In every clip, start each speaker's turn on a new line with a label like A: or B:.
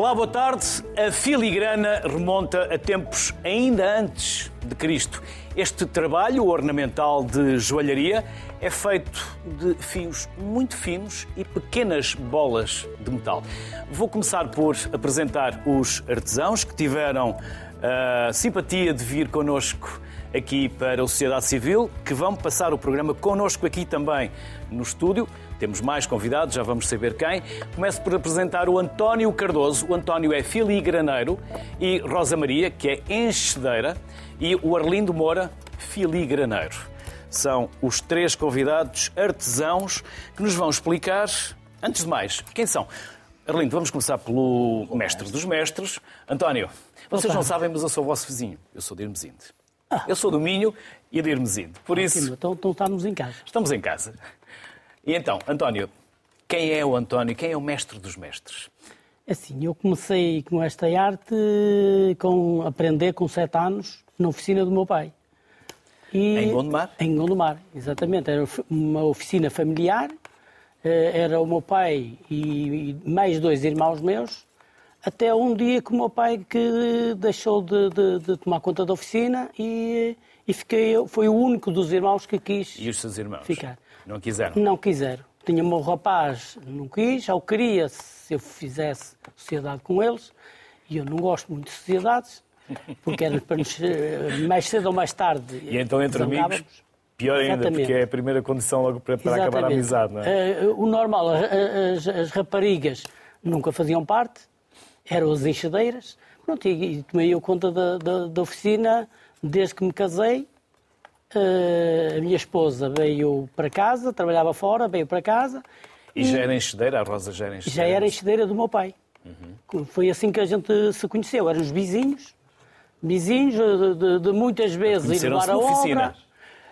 A: Olá, boa tarde. A filigrana remonta a tempos ainda antes de Cristo. Este trabalho ornamental de joalharia é feito de fios muito finos e pequenas bolas de metal. Vou começar por apresentar os artesãos que tiveram a simpatia de vir connosco aqui para a Sociedade Civil, que vão passar o programa connosco aqui também no estúdio. Temos mais convidados, já vamos saber quem. Começo por apresentar o António Cardoso. O António é filigraneiro e Rosa Maria, que é enchedeira, e o Arlindo Moura, filigraneiro. São os três convidados artesãos que nos vão explicar, antes de mais, quem são. Arlindo, vamos começar pelo mestre dos mestres. António, vocês não sabem, mas eu sou o vosso vizinho. Eu sou de Irmesinde. Eu sou do Minho e de Irmesinde. Por isso,
B: Então, então estamos em casa.
A: estamos em casa. E então, António, quem é o António? Quem é o mestre dos mestres?
B: Assim, eu comecei com esta arte com aprender com sete anos na oficina do meu pai. E-
A: Em Gondomar?
B: Em Gondomar, exatamente. Era uma oficina familiar. eh, Era o meu pai e mais dois irmãos meus. Até um dia que o meu pai que deixou de, de- de tomar conta da oficina e, e fiquei. Foi o único dos irmãos que quis
A: E os seus irmãos?
B: Ficar.
A: Não quiseram?
B: Não quiseram. Tinha meu rapaz, não quis, eu queria se eu fizesse sociedade com eles, e eu não gosto muito de sociedades, porque era para nos, eh, mais cedo ou mais tarde.
A: E então, entre amigos, pior ainda,
B: Exatamente.
A: porque é a primeira condição logo para, para acabar a amizade, não é?
B: Eh, o normal, as, as raparigas nunca faziam parte, eram as enxadeiras. Pronto, e, e tomei eu conta da, da, da oficina desde que me casei. Eh, a minha esposa veio para casa, trabalhava fora, veio para casa.
A: E já era enchedeira? A Rosa já era
B: Já
A: enchedeira?
B: era enchedeira do meu pai. Foi assim que a gente se conheceu. Eram os vizinhos, vizinhos de, de- de muitas vezes ir levar a
A: na oficina?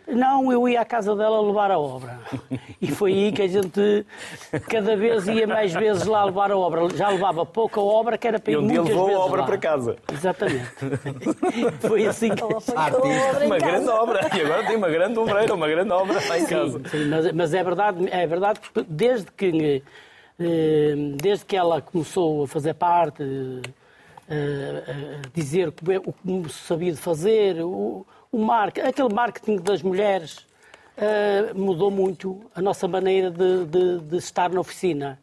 B: Não, eu ia à casa dela levar a obra. E foi aí que a gente cada vez ia mais vezes lá levar a obra. Já levava pouca obra, que era para
A: E
B: ir
A: um dia
B: muitas
A: levou a
B: vezes
A: obra
B: lá.
A: para casa.
B: Exatamente. Foi assim que...
C: Artista.
A: Uma grande obra. E agora tem uma grande ombreira, uma grande obra lá em casa.
B: Sim, mas, mas é verdade, é verdade que desde que eh, desde que ela começou a fazer parte, eh, a dizer o que- o que sabia de fazer, o, o marketing, aquele marketing das mulheres eh, mudou muito a nossa maneira de, de- de estar na oficina.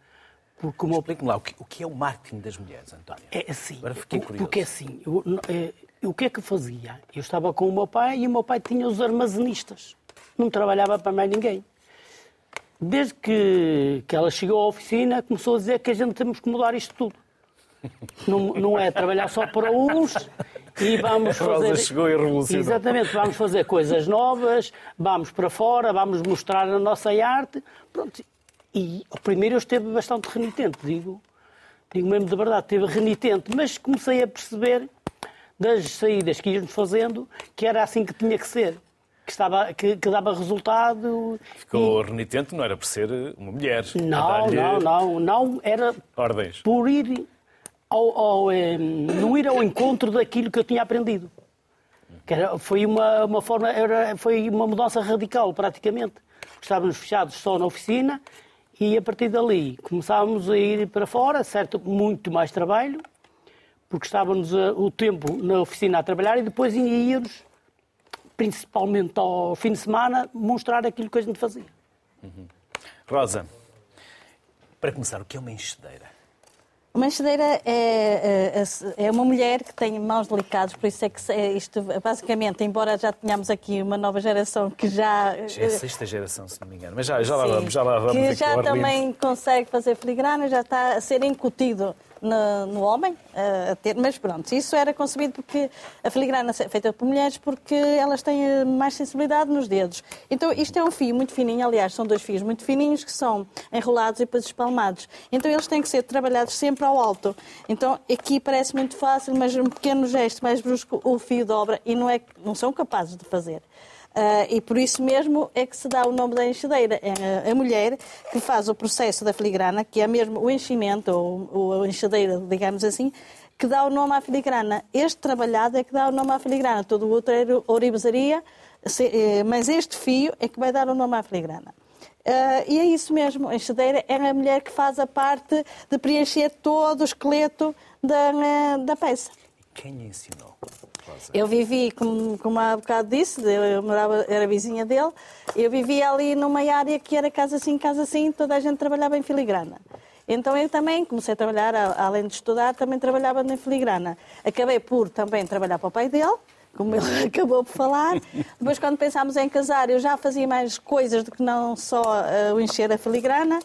B: Porque meu
A: Explique-me lá, o que, o que é o marketing das mulheres, António?
B: é assim.
A: Agora fiquei curioso.
B: Porque assim, eu, eh, o que é que eu fazia? Eu estava com o meu pai e o meu pai tinha os armazenistas. Não trabalhava para mais ninguém. Desde que, que ela chegou à oficina, começou a dizer que a gente temos que mudar isto tudo. Não, não é trabalhar só para uns e vamos
A: A Rosa
B: fazer.
A: chegou e revolucionou.
B: Exatamente, vamos fazer coisas novas, vamos para fora, vamos mostrar a nossa arte. Pronto. E ao primeiro eu esteve bastante renitente, digo, digo mesmo de verdade, esteve renitente, mas comecei a perceber das saídas que íamos fazendo que era assim que tinha que ser, que, estava, que, que dava resultado.
A: Ficou renitente, não era por ser uma mulher.
B: Não, não, não, não, era
A: Ordens.
B: por ir ao, ao, não ir ao encontro daquilo que eu tinha aprendido. Era, foi uma, uma forma, era, foi uma mudança radical, praticamente. Estávamos fechados só na oficina e a partir dali começávamos a ir para fora, certo, muito mais trabalho, porque estávamos eh, o tempo na oficina a trabalhar e depois íamos, principalmente ao fim de semana, mostrar aquilo que a gente fazia.
A: Rosa, para começar, o que é uma enchedeira?
C: Uma enxadeira é, é, é uma mulher que tem mãos delicadas, por isso é que é isto, basicamente, embora já tenhamos aqui uma nova geração que já.
A: Já é a sexta geração, se não me engano. Mas já, já lá vamos, já lá vamos.
C: Que já também consegue fazer filigrana, já está a ser incutido no, no homem, eh, a ter, mas pronto, isso era concebido porque a filigrana é feita por mulheres porque elas têm eh, mais sensibilidade nos dedos. Então isto é um fio muito fininho, aliás, são dois fios muito fininhos que são enrolados e depois espalmados. Então eles têm que ser trabalhados sempre ao alto. Então aqui parece muito fácil, mas um pequeno gesto mais brusco, o fio dobra e não, é, não são capazes de fazer. Ah, e por isso mesmo é que se dá o nome da enxadeira. É a, mulher que faz o processo da filigrana, que é mesmo o enchimento, ou, ou a enxadeira, digamos assim, que dá o nome à filigrana. Este trabalhado é que dá o nome à filigrana. Todo o outro é ourivesaria, se- eh, mas este fio é que vai dar o nome à filigrana. Ah, e é isso mesmo, a enxadeira é a mulher que faz a parte de preencher todo o esqueleto da, eh, da peça.
A: Quem ensinou?
C: Eu vivi, como, como há bocado disse, eu morava, era vizinha dele, eu vivia ali numa área que era casa assim, casa assim, toda a gente trabalhava em filigrana. Então eu também comecei a trabalhar, além de estudar, também trabalhava na filigrana. Acabei por também trabalhar para o pai dele, como ele acabou por falar. Depois, quando pensámos em casar, eu já fazia mais coisas do que não só o encher a filigrana.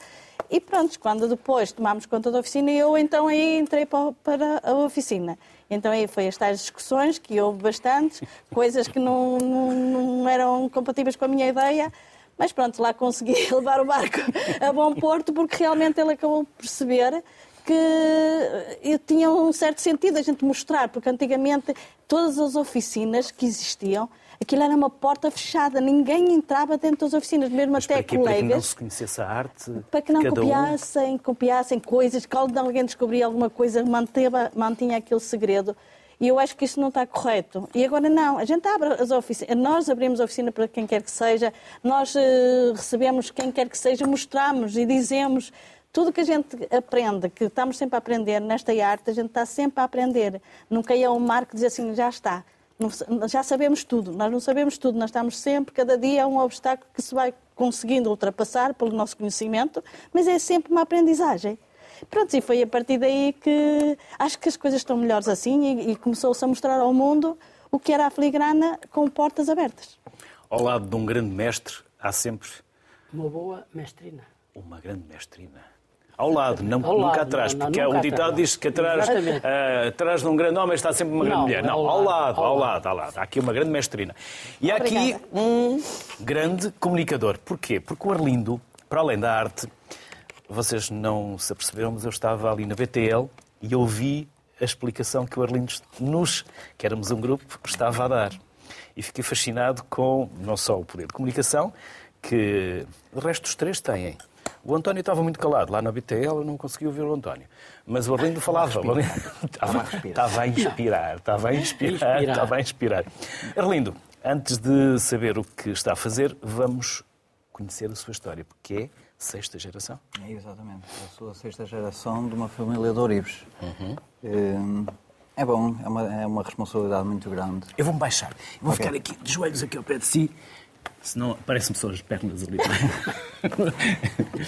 C: E pronto, quando depois tomámos conta da oficina, eu então aí entrei pa- para a oficina. Então aí foi as tais discussões, que houve bastantes, coisas que não, não, não eram compatíveis com a minha ideia, mas pronto, lá consegui levar o barco a bom porto, porque realmente ele acabou por perceber que eu tinha um certo sentido a gente mostrar, porque antigamente todas as oficinas que existiam, aquilo era uma porta fechada, ninguém entrava dentro das oficinas, mesmo
A: Mas
C: até
A: para quê? Para que não
C: colegas
A: se conhecesse a arte?
C: para que não
A: cada um?
C: copiassem, copiassem coisas, que quando alguém descobria alguma coisa, manteva, mantinha aquele segredo. E eu acho que isso não está correto. E agora não, a gente abre as oficinas, nós abrimos a oficina para quem quer que seja, nós eh, recebemos quem quer que seja, mostramos e dizemos tudo que a gente aprende, que estamos sempre a aprender nesta arte, a gente está sempre a aprender. Nunca é um marco dizer assim, já está. Não- Já sabemos tudo, nós não sabemos tudo, nós estamos sempre, cada dia é um obstáculo que se vai conseguindo ultrapassar pelo nosso conhecimento, mas é sempre uma aprendizagem. Pronto, e foi a partir daí que acho que as coisas estão melhores assim e, e começou-se a mostrar ao mundo o que era a filigrana com portas abertas.
A: Ao lado de um grande mestre, há sempre
B: Uma boa mestrina.
A: uma grande mestrina. Ao lado, não,
B: Ao
A: nunca
B: lado,
A: atrás,
B: não, não,
A: porque
B: nunca
A: o ditado diz que atrás, ah, atrás de um grande homem está sempre uma grande
B: Não,
A: mulher.
B: é
A: Não,
B: ao
A: ao
B: lado,
A: lado,
B: ao
A: ao
B: lado.
A: ao lado. Há aqui uma grande mestrina. E há aqui um grande comunicador. Porquê? Porque o Arlindo, para além da arte, vocês não se aperceberam, mas eu estava ali na BTL e ouvi a explicação que o Arlindo nos, que éramos um grupo, estava a dar. E fiquei fascinado com não só o poder de comunicação, que o resto dos três têm. O António estava muito calado. Lá na BTL eu não consegui ouvir o António. Mas o Arlindo falava. O Arlindo Estava, estava a inspirar. Estava a inspirar. Estava a inspirar. Arlindo, antes de saber o que está a fazer, vamos conhecer a sua história, porque é sexta geração.
D: É, exatamente. Eu sou a sexta geração de uma família de Oribes. Hum, É bom, é uma, é uma responsabilidade muito grande.
A: Eu vou-me baixar. Eu vou
D: Ok.
A: ficar aqui de joelhos aqui ao pé de si. Senão aparecem-me só as pernas ali.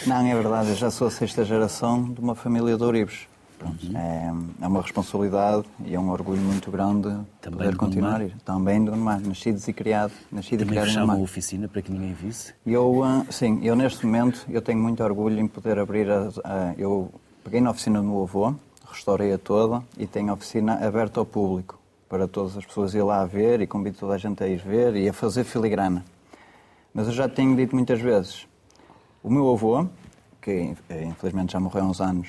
D: Não, é verdade, eu já sou a sexta geração de uma família de Oribes. Pronto, é, é uma responsabilidade e é um orgulho muito grande
A: Também
D: poder
A: de
D: continuar.
A: Gondomar?
D: Também de Gondomar, nascidos e criado, nascido e
A: Também
D: criado em
A: fechava a
D: Gondomar.
A: oficina para que ninguém visse.
D: Eu, ah, sim, eu neste momento eu tenho muito orgulho em poder abrir a, a- eu peguei na oficina do meu avô, restaurei-a toda e tenho a oficina aberta ao público para todas as pessoas ir lá ver e convido toda a gente a ir ver e a fazer filigrana. Mas eu já tenho dito muitas vezes, o meu avô, que eh, infelizmente já morreu há uns anos,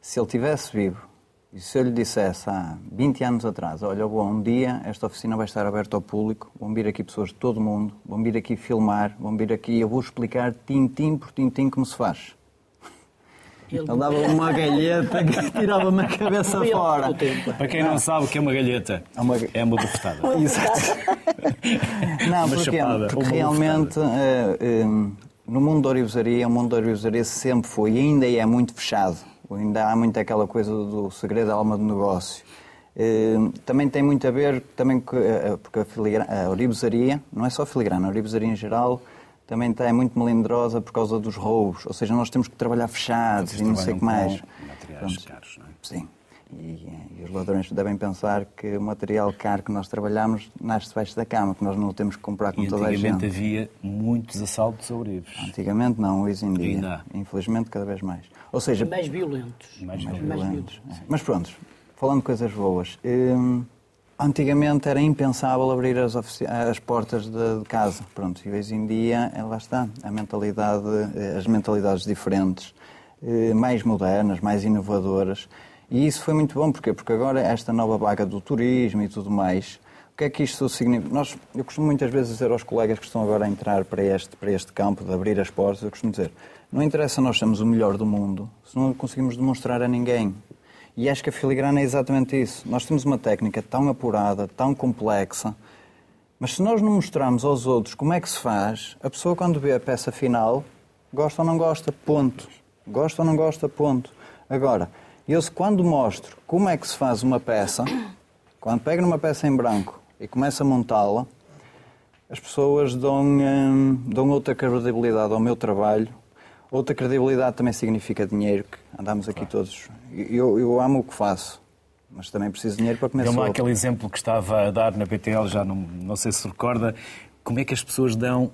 D: se ele tivesse vivo e se eu lhe dissesse há 20 anos atrás, olha, avô, um dia esta oficina vai estar aberta ao público, vão vir aqui pessoas de todo o mundo, vão vir aqui filmar, vão vir aqui, eu vou explicar tintim por tintim como se faz.
B: Ele-
D: Ele dava uma galheta que tirava-me a cabeça
B: Ele-
D: fora.
A: Para quem não sabe o que é uma galheta,
D: É uma-
A: é uma bufetada.
D: Não,
A: Uma
D: porque,
A: chapada,
D: porque
A: uma
D: realmente eh, no mundo da orivesaria, o mundo da orivesaria sempre foi e ainda é muito fechado. Ainda há muito aquela coisa do segredo da alma do negócio. Eh, também tem muito a ver, também com, porque a, filigra- a orivesaria, não é só a filigrana, a orivesaria em geral também está é muito melindrosa por causa dos roubos. Ou seja, nós temos que trabalhar fechados
A: Vocês
D: e não sei o que mais.
A: com materiais
D: Pronto.
A: caros, não é?
D: Sim. E, e os ladrões devem pensar que o material caro que nós trabalhamos nasce debaixo da cama, que nós não o temos que comprar como
A: E
D: toda a
A: antigamente
D: gente.
A: havia muitos assaltos a Orives.
D: Antigamente não, hoje em dia.
A: Ainda há.
D: Infelizmente cada vez mais. Ou seja,
B: Mais violentos.
A: Mais
D: mais
A: violentos.
D: violentos. É. Mas pronto, falando de coisas boas. hum, antigamente era impensável abrir as, as portas de, de casa. Pronto, e hoje em dia, eh, lá está, a mentalidade, eh, as mentalidades diferentes, eh, mais modernas, mais inovadoras. E isso foi muito bom, porquê? Porque agora esta nova vaga do turismo e tudo mais, o que é que isto significa? Nós, eu costumo muitas vezes dizer aos colegas que estão agora a entrar para este, para este campo, de abrir as portas, eu costumo dizer, não interessa nós sermos o melhor do mundo, se não conseguimos demonstrar a ninguém. E acho que a filigrana é exatamente isso. Nós temos uma técnica tão apurada, tão complexa, mas se nós não mostrarmos aos outros como é que se faz, a pessoa quando vê a peça final, gosta ou não gosta, ponto. Gosta ou não gosta, ponto. Agora, eu, quando mostro como é que se faz uma peça, quando pego numa peça em branco e começo a montá-la, as pessoas dão, hum, dão outra credibilidade ao meu trabalho. Outra credibilidade também significa dinheiro, que andamos aqui todos. Eu, eu amo o que faço, mas também preciso de dinheiro para começar.
A: Deu-me aquele exemplo que estava a dar na PTL, já não, não sei se recorda, como é que as pessoas dão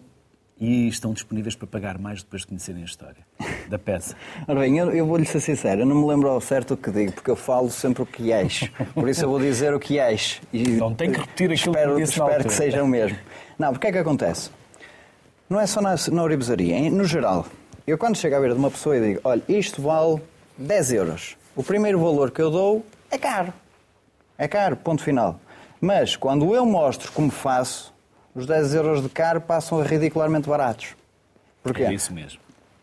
A: e estão disponíveis para pagar mais depois de conhecerem a história da peça.
D: Ora bem, eu, eu vou-lhe ser sincero, eu não me lembro ao certo o que digo, porque eu falo sempre o que és. Por isso eu vou dizer o que és.
A: E não tem que repetir aquilo
D: espero,
A: que disse
D: Espero que seja o mesmo. Não, porque é que acontece? Não é só na, na oribesaria, no geral. Eu quando chego à beira de uma pessoa e digo, olha, isto vale 10 euros. O primeiro valor que eu dou é caro. É caro, ponto final. Mas quando eu mostro como faço, os 10 euros de caro passam a ridicularmente baratos. Porquê?
A: É isso mesmo.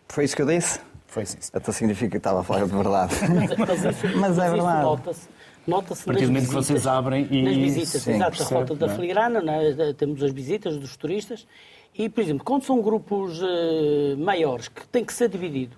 D: Foi isso que eu disse?
A: Foi sim.
D: Até significa que estava a falar de verdade.
B: Mas, isso,
D: é verdade.
B: Nota-se nota-se
A: a partir do momento que vocês abrem e
B: nas visitas,
D: Sim,
B: exato, a falta da
A: é?
B: filigrana, né? temos as visitas dos turistas e, por exemplo, quando são grupos eh, maiores que têm que ser dividido,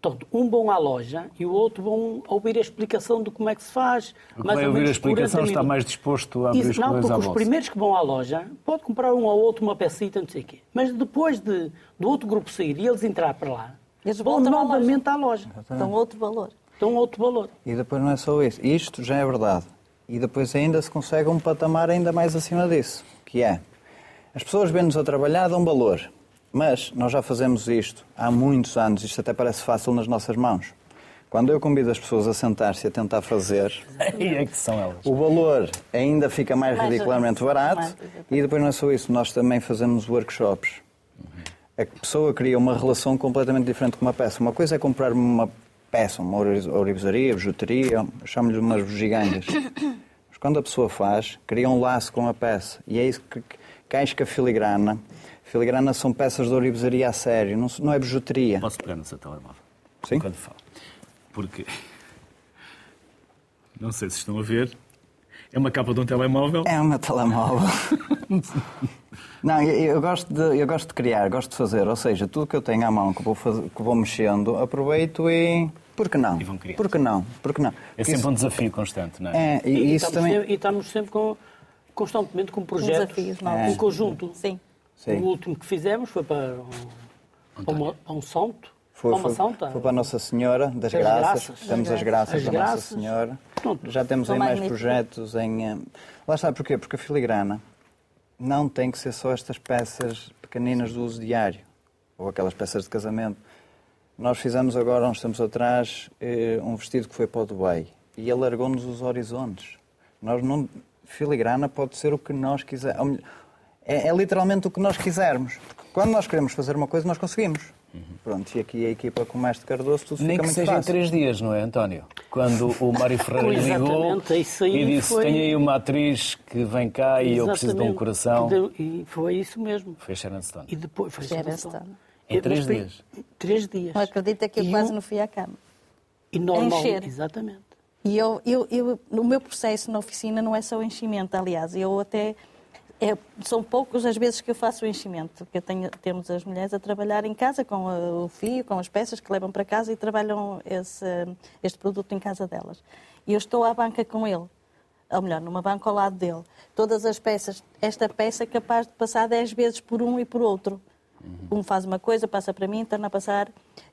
B: portanto, um vão à loja e o outro vão ouvir a explicação de como é que se faz.
A: O que
B: mais
A: vai
B: ou
A: ouvir a
B: menos
A: explicação está mais disposto a abrir
B: Isso,
A: as
B: não,
A: coisas
B: porque os
A: bolsa.
B: primeiros que vão à loja pode comprar um ou outro uma pecita, não sei o quê. Mas depois de, do outro grupo sair e eles entrar para lá,
C: Eles
B: vão novamente à loja.
C: Dão outro valor.
B: Dão outro valor.
D: E depois não é só isso. Isto já é verdade. E depois ainda se consegue um patamar ainda mais acima disso, que é as pessoas vêm-nos a trabalhar, dão valor. Mas nós já fazemos isto há muitos anos, isto até parece fácil nas nossas mãos. Quando eu convido as pessoas a sentar-se e a tentar fazer,
A: E é que são elas.
D: o valor ainda fica mais,
C: Mais
D: ridicularmente barato.
C: mais.
D: E depois não é só isso, nós também fazemos workshops. A pessoa cria uma relação completamente diferente com uma peça. Uma coisa é comprar uma peça, uma orivesaria, bijuteria, chamo-lhe umas bugigangas. Mas quando a pessoa faz, cria um laço com a peça. E é isso que que acho que a filigrana. Filigrana são peças de orivesaria a sério, não, não é bijuteria.
A: Posso pegar no seu telemóvel?
D: Sim.
A: Enquanto falo. Porque. Não sei se estão a ver. É uma capa de um telemóvel.
D: É meu telemóvel. Não, eu, eu gosto de, eu gosto de criar, gosto de fazer. Ou seja, tudo que eu tenho à mão, que vou, faz- que vou mexendo, aproveito e... Por que não?
A: E vão criando.
D: Por que não? Por que não?
A: É
D: Porque
A: sempre
D: isso-
A: um desafio constante, não é?
D: É, e, e isso
B: estamos
D: também...
B: sempre, e estamos sempre com, constantemente com projetos
C: desafios
B: em conjunto.
C: Sim.
D: Sim.
B: O último que fizemos foi para um, para uma, para um santo.
D: Foi, foi, foi para a Nossa Senhora das
B: As
D: Graças.
B: graças.
D: Temos as
C: As
D: graças
B: As
D: da
B: graças.
D: Nossa Senhora.
B: Pronto.
D: Já temos
C: São
D: aí mais projetos em. eh, Lá está, porquê? Porque a filigrana não tem que ser só estas peças pequeninas do uso diário ou aquelas peças de casamento. Nós fizemos agora, uns tempos atrás, eh, um vestido que foi para o Dubai e alargou-nos os horizontes. Nós não. Filigrana pode ser o que nós quisermos. É, é literalmente o que nós quisermos. Porque quando nós queremos fazer uma coisa, nós conseguimos. Pronto, e aqui a equipa com o Mestre Cardoso, tudo
A: Nem
D: fica
A: que
D: muito
A: seja em
D: fácil.
A: três dias, não é, António? Quando o Mário Ferreira ligou e disse:
B: foi-
A: Tenho aí uma atriz que vem cá e eu preciso de um coração.
B: Deu- E foi isso mesmo.
A: Foi Sharon Stone.
B: E depois foi
C: Sharon Stone.
A: Em três
B: mas
A: dias.
B: Três dias.
C: Não acredita que eu
B: E
C: quase
B: um-
C: não fui à cama.
B: E normal,
C: Encher.
B: exatamente.
C: E eu, eu, eu, no meu processo na oficina não é só o enchimento, aliás, eu até. é- são poucas as vezes que eu faço o enchimento, porque tenho- temos as mulheres a trabalhar em casa com uh, o fio, com as peças que levam para casa e trabalham esse, este produto em casa delas. E eu estou à banca com ele, ou melhor, numa banca ao lado dele. Todas as peças, esta peça é capaz de passar 10 vezes por um e por outro. Um faz uma coisa, passa para mim, torna a passar.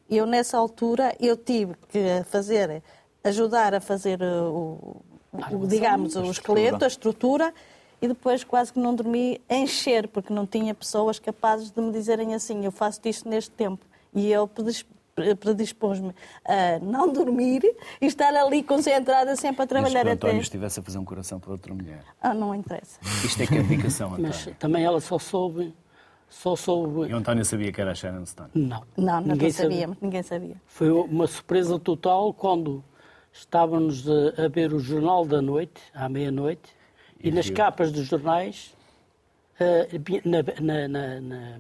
C: Eu, nessa altura, eu tive que fazer, ajudar a fazer uh, o, o- digamos, o esqueleto, a estrutura, e depois quase que não dormi encher, porque não tinha pessoas capazes de me dizerem assim, eu faço isto neste tempo. E eu predis- predispus-me a não dormir e estar ali concentrada sempre a trabalhar
A: o
C: até...
A: António estivesse a fazer um coração para outra mulher.
C: Ah, não interessa.
A: Isto é que é dedicação, António.
B: Mas também ela só soube. Só soube.
A: E o António sabia que era a Sharon Stone.
B: Não.
C: Não, não
B: Ninguém sabia.
C: sabíamos, ninguém sabia.
B: Foi uma surpresa total quando estávamos a, a ver o Jornal da Noite, à meia-noite, e,
A: E
B: nas
A: viu.
B: capas dos jornais, eh, na, na- na- na-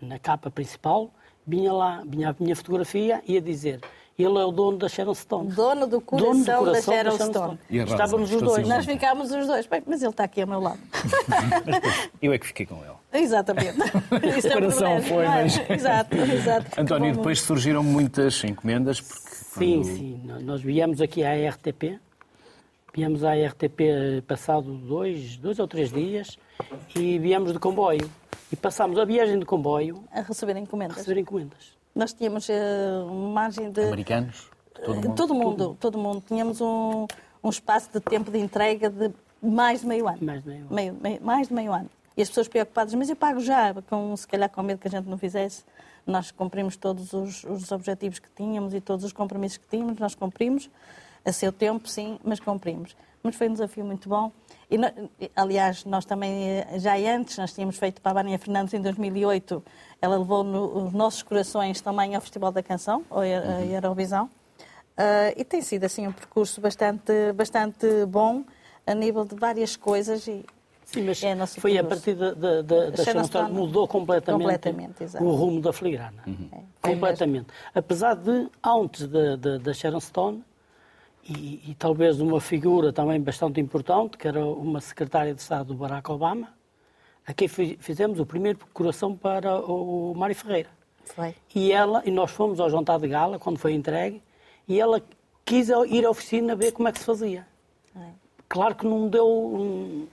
B: na capa principal, vinha lá, vinha a minha fotografia e a dizer Ele é o dono da Sharon Stone.
C: Dono do coração,
B: Dono do coração
C: da Sharon Stone.
A: E a razão,
B: Estávamos os dois.
A: sim.
C: Nós ficámos os dois. Bem, mas ele está aqui ao meu lado.
A: Eu é que fiquei com ele.
C: Exatamente. Isso é um
A: coração
C: privilégio,
A: foi,
C: é?
A: mas-
C: Exato, exato.
A: António, depois surgiram muitas encomendas, porque
B: Sim,
A: quando-
B: sim. Nós viemos aqui à RTP. Viemos à RTP passado dois, dois ou três dias e viemos de comboio. E passámos a viagem de comboio
C: A receber
B: a
C: encomendas.
B: receber encomendas.
C: Nós tínhamos eh, uma margem de.
A: americanos, todo mundo.
C: Todo mundo, todo mundo. Tínhamos um, um espaço de tempo de entrega de mais de meio ano.
B: Mais de meio ano.
C: Meio- meio- mais de meio ano. E as pessoas preocupadas, mas eu pago já, com, se calhar com medo que a gente não fizesse. Nós cumprimos todos os, os objetivos que tínhamos e todos os compromissos que tínhamos, nós cumprimos. A seu tempo, sim, mas cumprimos. Mas foi um desafio muito bom. E, aliás, nós também, eh, já antes, nós tínhamos feito para a Vânia Fernandes em 2008, ela levou no- os nossos corações também ao Festival da Canção, ou a a Eurovisão. Ah, e tem sido assim um percurso bastante, bastante bom a nível de várias coisas e
B: Sim, mas
C: É a nossa
B: foi a partir da, da, da, da mudou completamente,
C: completamente,
B: o rumo da filigrana.
C: É, foi
B: completamente. Apesar de, antes da, da, da Sharon Stone, e, e talvez uma figura também bastante importante, que era uma secretária de Estado do Barack Obama, a quem fi- fizemos o primeiro coração para o Mário Ferreira.
C: foi.
B: E ela, e nós fomos ao jantar de gala, quando foi entregue, e ela quis ir à oficina ver como é que se fazia.
C: É.
B: Claro que não deu. um-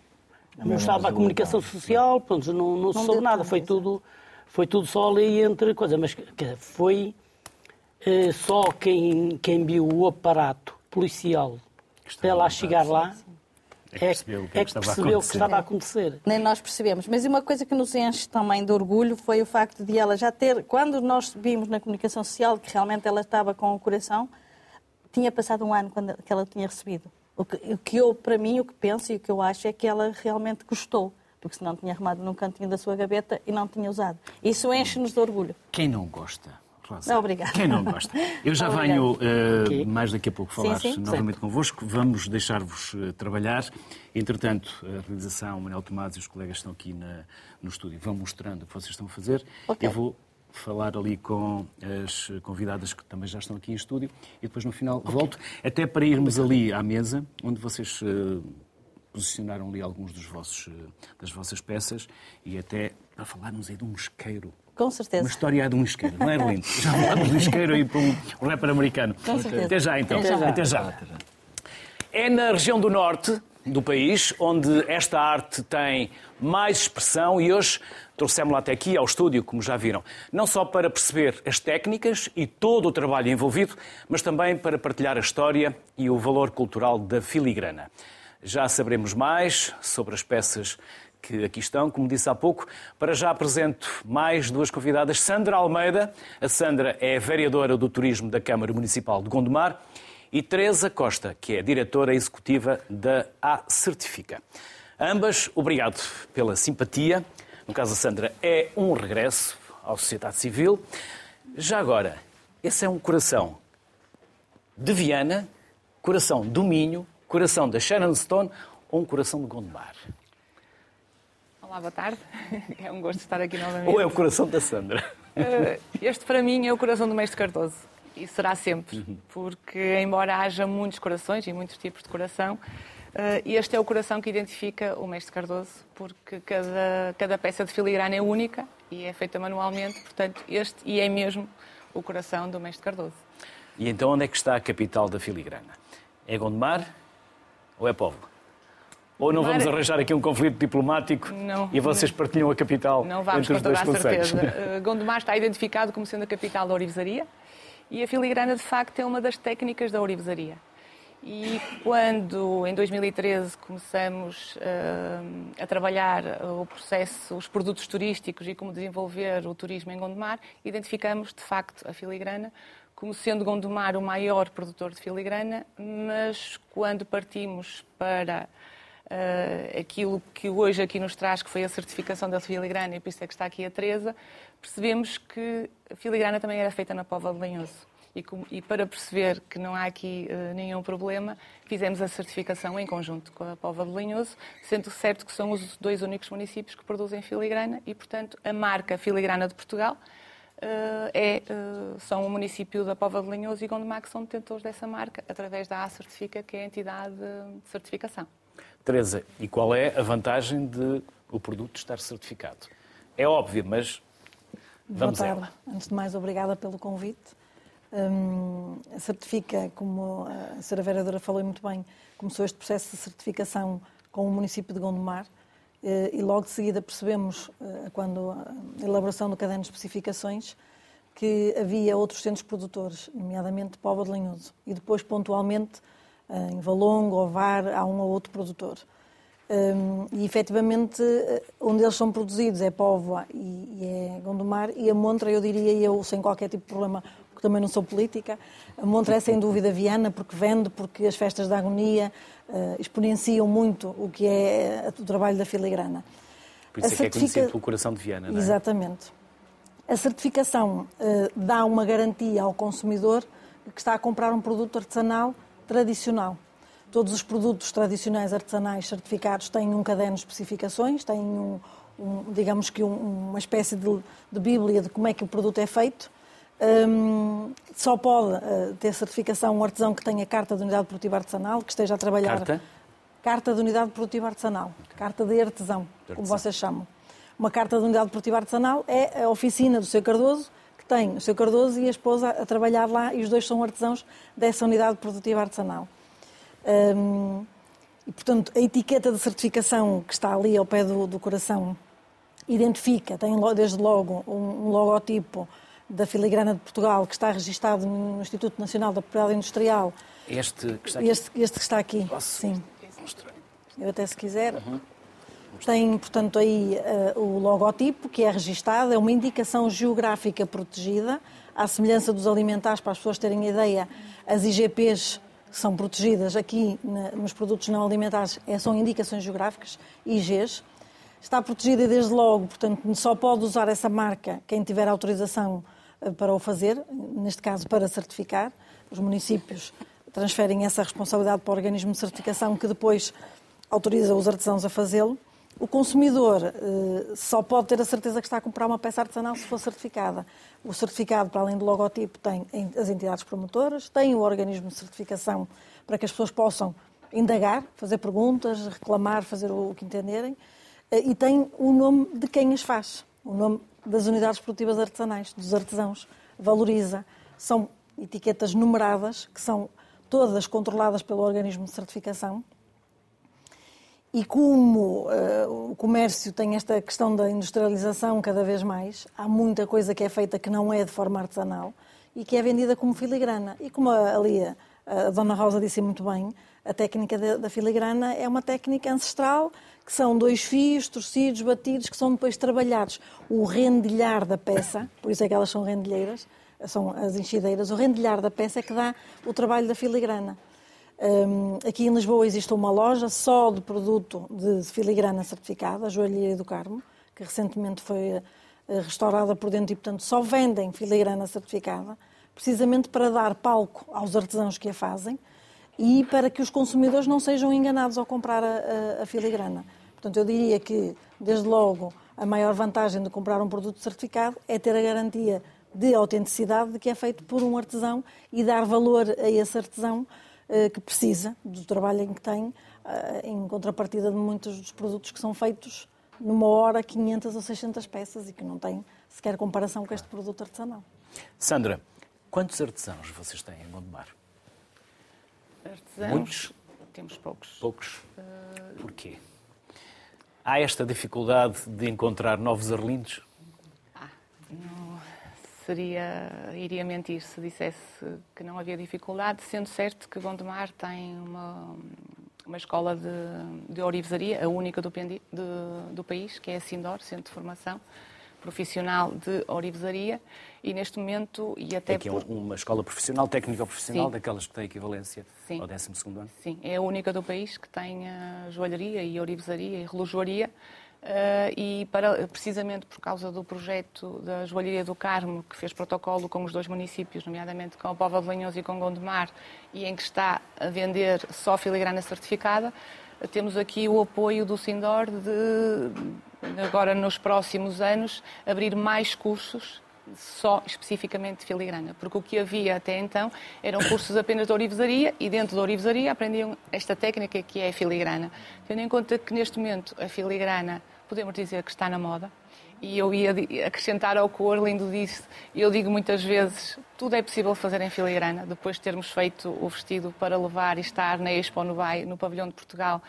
B: não estava a comunicação social, pronto, não, não se
C: Não
B: soube nada, foi
C: exato.
B: tudo, foi tudo só ali entre coisas. Mas foi eh, só quem, quem viu o aparato policial
A: estava
B: para lá chegar lá
A: É que percebeu o que é que estava a
B: percebeu o que
A: acontecer.
B: estava a acontecer.
C: Nem nós percebemos. Mas uma coisa que nos enche também de orgulho foi o facto de ela já ter, quando nós vimos na comunicação social que realmente ela estava com o coração, tinha passado um ano quando, que ela tinha recebido. O que, o que eu, para mim, o que penso e o que eu acho é que ela realmente gostou, porque senão tinha arrumado num cantinho da sua gaveta e não tinha usado. Isso enche-nos de orgulho.
A: Quem não gosta? Rosa?
C: Obrigada.
A: Quem não gosta? Eu já
C: Obrigada.
A: venho
B: Ok.
A: mais daqui a pouco falar
C: sim,
A: novamente convosco. Vamos deixar-vos eh, trabalhar. Entretanto, a realização, o Manuel Tomás e os colegas estão aqui na- no estúdio vão mostrando o que vocês estão a fazer.
C: Ok.
A: Eu vou falar ali com as convidadas que também já estão aqui em estúdio e depois no final volto, até para irmos ali à mesa, onde vocês eh, posicionaram ali alguns dos vossos, eh, das vossas peças e até para falarmos aí de um isqueiro
C: Com
A: uma
C: certeza.
A: história de um isqueiro, não é, Lindo? Já falámos do isqueiro aí para um, um rapper americano.
C: Com certeza.
A: Até já, então.
C: Até já.
A: Até já. É na região do norte do país onde esta arte tem mais expressão e hoje trouxemos-la até aqui ao estúdio, como já viram. Não só para perceber as técnicas e todo o trabalho envolvido, mas também para partilhar a história e o valor cultural da filigrana. Já saberemos mais sobre as peças que aqui estão, como disse há pouco. Para já apresento mais duas convidadas. Sandra Almeida. A Sandra é vereadora do Turismo da Câmara Municipal de Gondomar. E Teresa Costa, que é diretora executiva da A Certifica. Ambas, obrigado pela simpatia. No caso da Sandra, é um regresso à sociedade civil. Já agora, esse é um coração de Viana, coração do Minho, coração da Sharon Stone ou um coração de Gondomar?
E: Olá, boa tarde. É um gosto estar aqui novamente.
A: Ou é o coração da Sandra?
E: Eh, Este, para mim, é o coração do Mestre Cardoso. E será sempre.
A: Uhum.
E: Porque, embora haja muitos corações e muitos tipos de coração, eh, este é o coração que identifica o Mestre Cardoso, porque cada, cada peça de filigrana é única e é feita manualmente. Portanto, este e é mesmo o coração do Mestre Cardoso.
A: E então onde é que está a capital da filigrana? É Gondomar ou é Póvoa? Ou não vamos
E: é-
A: arranjar aqui um conflito diplomático
E: Não.
A: e vocês partilham a capital
E: Não vamos
A: entre
E: com
A: os
E: toda
A: dois
E: a
A: conselhos?
E: certeza. Eh, Gondomar está identificado como sendo a capital da ourivesaria e a filigrana, de facto, é uma das técnicas da ourivesaria. E quando, em 2013, começamos eh, a trabalhar o processo, os produtos turísticos e como desenvolver o turismo em Gondomar, identificamos, de facto, a filigrana como sendo Gondomar o maior produtor de filigrana, mas quando partimos para eh, aquilo que hoje aqui nos traz, que foi a certificação da filigrana, e por isso é que está aqui a Teresa, percebemos que a filigrana também era feita na Póvoa de Lanhoso. E, com- e para perceber que não há aqui eh, nenhum problema, fizemos a certificação em conjunto com a Póvoa de Lanhoso, sendo certo que são os dois únicos municípios que produzem filigrana e, portanto, a marca Filigrana de Portugal é, são o município da Pova de Linhoso e Gondomar que são detentores dessa marca, através da A-Certifica, que é a entidade de certificação.
A: Teresa, e qual é a vantagem de o produto estar certificado? É óbvio, mas vamos
F: Boa tarde. Antes de mais, obrigada pelo convite. Um, certifica, como a senhora vereadora falou muito bem, começou este processo de certificação com o município de Gondomar eh, e logo de seguida percebemos, eh, quando a elaboração do caderno de especificações, que havia outros centros produtores, nomeadamente Póvoa de Lanhoso, e depois pontualmente em Valongo, Ovar, há um ou outro produtor. Um, e efetivamente, onde eles são produzidos é Póvoa e, e é Gondomar, e a Montra, eu diria, eu sem qualquer tipo de problema, porque também não sou política, a Montra é sem dúvida Viana, porque vende, porque as festas da agonia uh, exponenciam muito o que é o trabalho da filigrana.
A: Por isso a é certifica... que é conhecido pelo coração de Viana, não é?
F: Exatamente. A certificação uh, dá uma garantia ao consumidor que está a comprar um produto artesanal tradicional. Todos os produtos tradicionais artesanais certificados têm um caderno de especificações, têm um, um, digamos que um, uma espécie de, de, bíblia de como é que o produto é feito. Um, só pode uh, ter certificação um artesão que tenha carta de unidade produtiva artesanal, que esteja a trabalhar.
A: Carta?
F: Carta de unidade produtiva artesanal. Carta de artesão, de artesão, como vocês chamam. Uma carta de unidade produtiva artesanal é a oficina do seu Cardoso, que tem o seu Cardoso e a esposa a trabalhar lá, e os dois são artesãos dessa unidade produtiva artesanal. Um, e, portanto, a etiqueta de certificação que está ali ao pé do, do coração identifica, tem desde logo um, um, logotipo da filigrana de Portugal que está registado no Instituto Nacional da Propriedade Industrial.
A: Este que está aqui?
F: Este, este que está aqui,
A: Posso
F: sim. Mostrar? Eu até se quiser. Uhum. Tem, portanto, aí uh, o logotipo que é registado, é uma indicação geográfica protegida, à semelhança dos alimentares, para as pessoas terem ideia, as IGPs são protegidas aqui nos produtos não alimentares é, são indicações geográficas, IGs. Está protegida desde logo, portanto, só pode usar essa marca quem tiver autorização eh, para o fazer, neste caso para certificar. Os municípios transferem essa responsabilidade para o organismo de certificação que depois autoriza os artesãos a fazê-lo. O consumidor eh, só pode ter a certeza que está a comprar uma peça artesanal se for certificada. O certificado, para além do logotipo, tem as entidades promotoras, tem o organismo de certificação para que as pessoas possam indagar, fazer perguntas, reclamar, fazer o que entenderem, eh, e tem o nome de quem as faz, o nome das unidades produtivas artesanais, dos artesãos. Valoriza. São etiquetas numeradas, que são todas controladas pelo organismo de certificação e como uh, o comércio tem esta questão da industrialização cada vez mais, há muita coisa que é feita que não é de forma artesanal e que é vendida como filigrana. E como ali a, a Dona Rosa disse muito bem, a técnica da, da filigrana é uma técnica ancestral, que são dois fios torcidos, batidos, que são depois trabalhados. O rendilhar da peça, por isso é que elas são rendilheiras, são as enchideiras, o rendilhar da peça é que dá o trabalho da filigrana. Um, aqui em Lisboa existe uma loja só de produto de filigrana certificada, a Joalheria do Carmo, que recentemente foi eh, restaurada por dentro e, portanto, só vendem filigrana certificada, precisamente para dar palco aos artesãos que a fazem e para que os consumidores não sejam enganados ao comprar a, a, a filigrana. Portanto, eu diria que, desde logo, a maior vantagem de comprar um produto certificado é ter a garantia de autenticidade de que é feito por um artesão e dar valor a esse artesão que precisa do trabalho em que tem, eh, em contrapartida de muitos dos produtos que são feitos numa hora 500 ou 600 peças e que não têm sequer comparação com este produto artesanal.
A: Sandra, quantos artesãos vocês têm em Gondomar?
E: Artesãos?
A: Muitos?
E: Temos poucos.
A: Poucos? Uh... Porquê? Há esta dificuldade de encontrar novos arlindos?
E: Ah, não seria, iria mentir se dissesse que não havia dificuldade, sendo certo que Gondomar tem uma, uma escola de, de orivesaria, a única do, de, do país, que é a Sindor, Centro de Formação Profissional de Orivesaria, e neste momento, e até...
A: É que é uma escola profissional, técnica profissional, Sim. daquelas que têm equivalência
E: Sim.
A: ao 12 ano?
E: Sim, é a única do país que tem a joalharia e orivesaria e relojoaria, e para, precisamente por causa do projeto da Joalheria do Carmo, que fez protocolo com os dois municípios, nomeadamente com a Pova de Lanhoso e com Gondomar, e em que está a vender só filigrana certificada, temos aqui o apoio do Sindor de, agora nos próximos anos, abrir mais cursos só especificamente de filigrana, porque o que havia até então eram cursos apenas de orivesaria e dentro da orivesaria aprendiam esta técnica que é a filigrana. Tendo em conta que neste momento a filigrana podemos dizer que está na moda, e eu ia acrescentar ao que o Orlindo disse, eu digo muitas vezes, tudo é possível fazer em filigrana, depois de termos feito o vestido para levar e estar na Expo no Bay, no pavilhão de Portugal,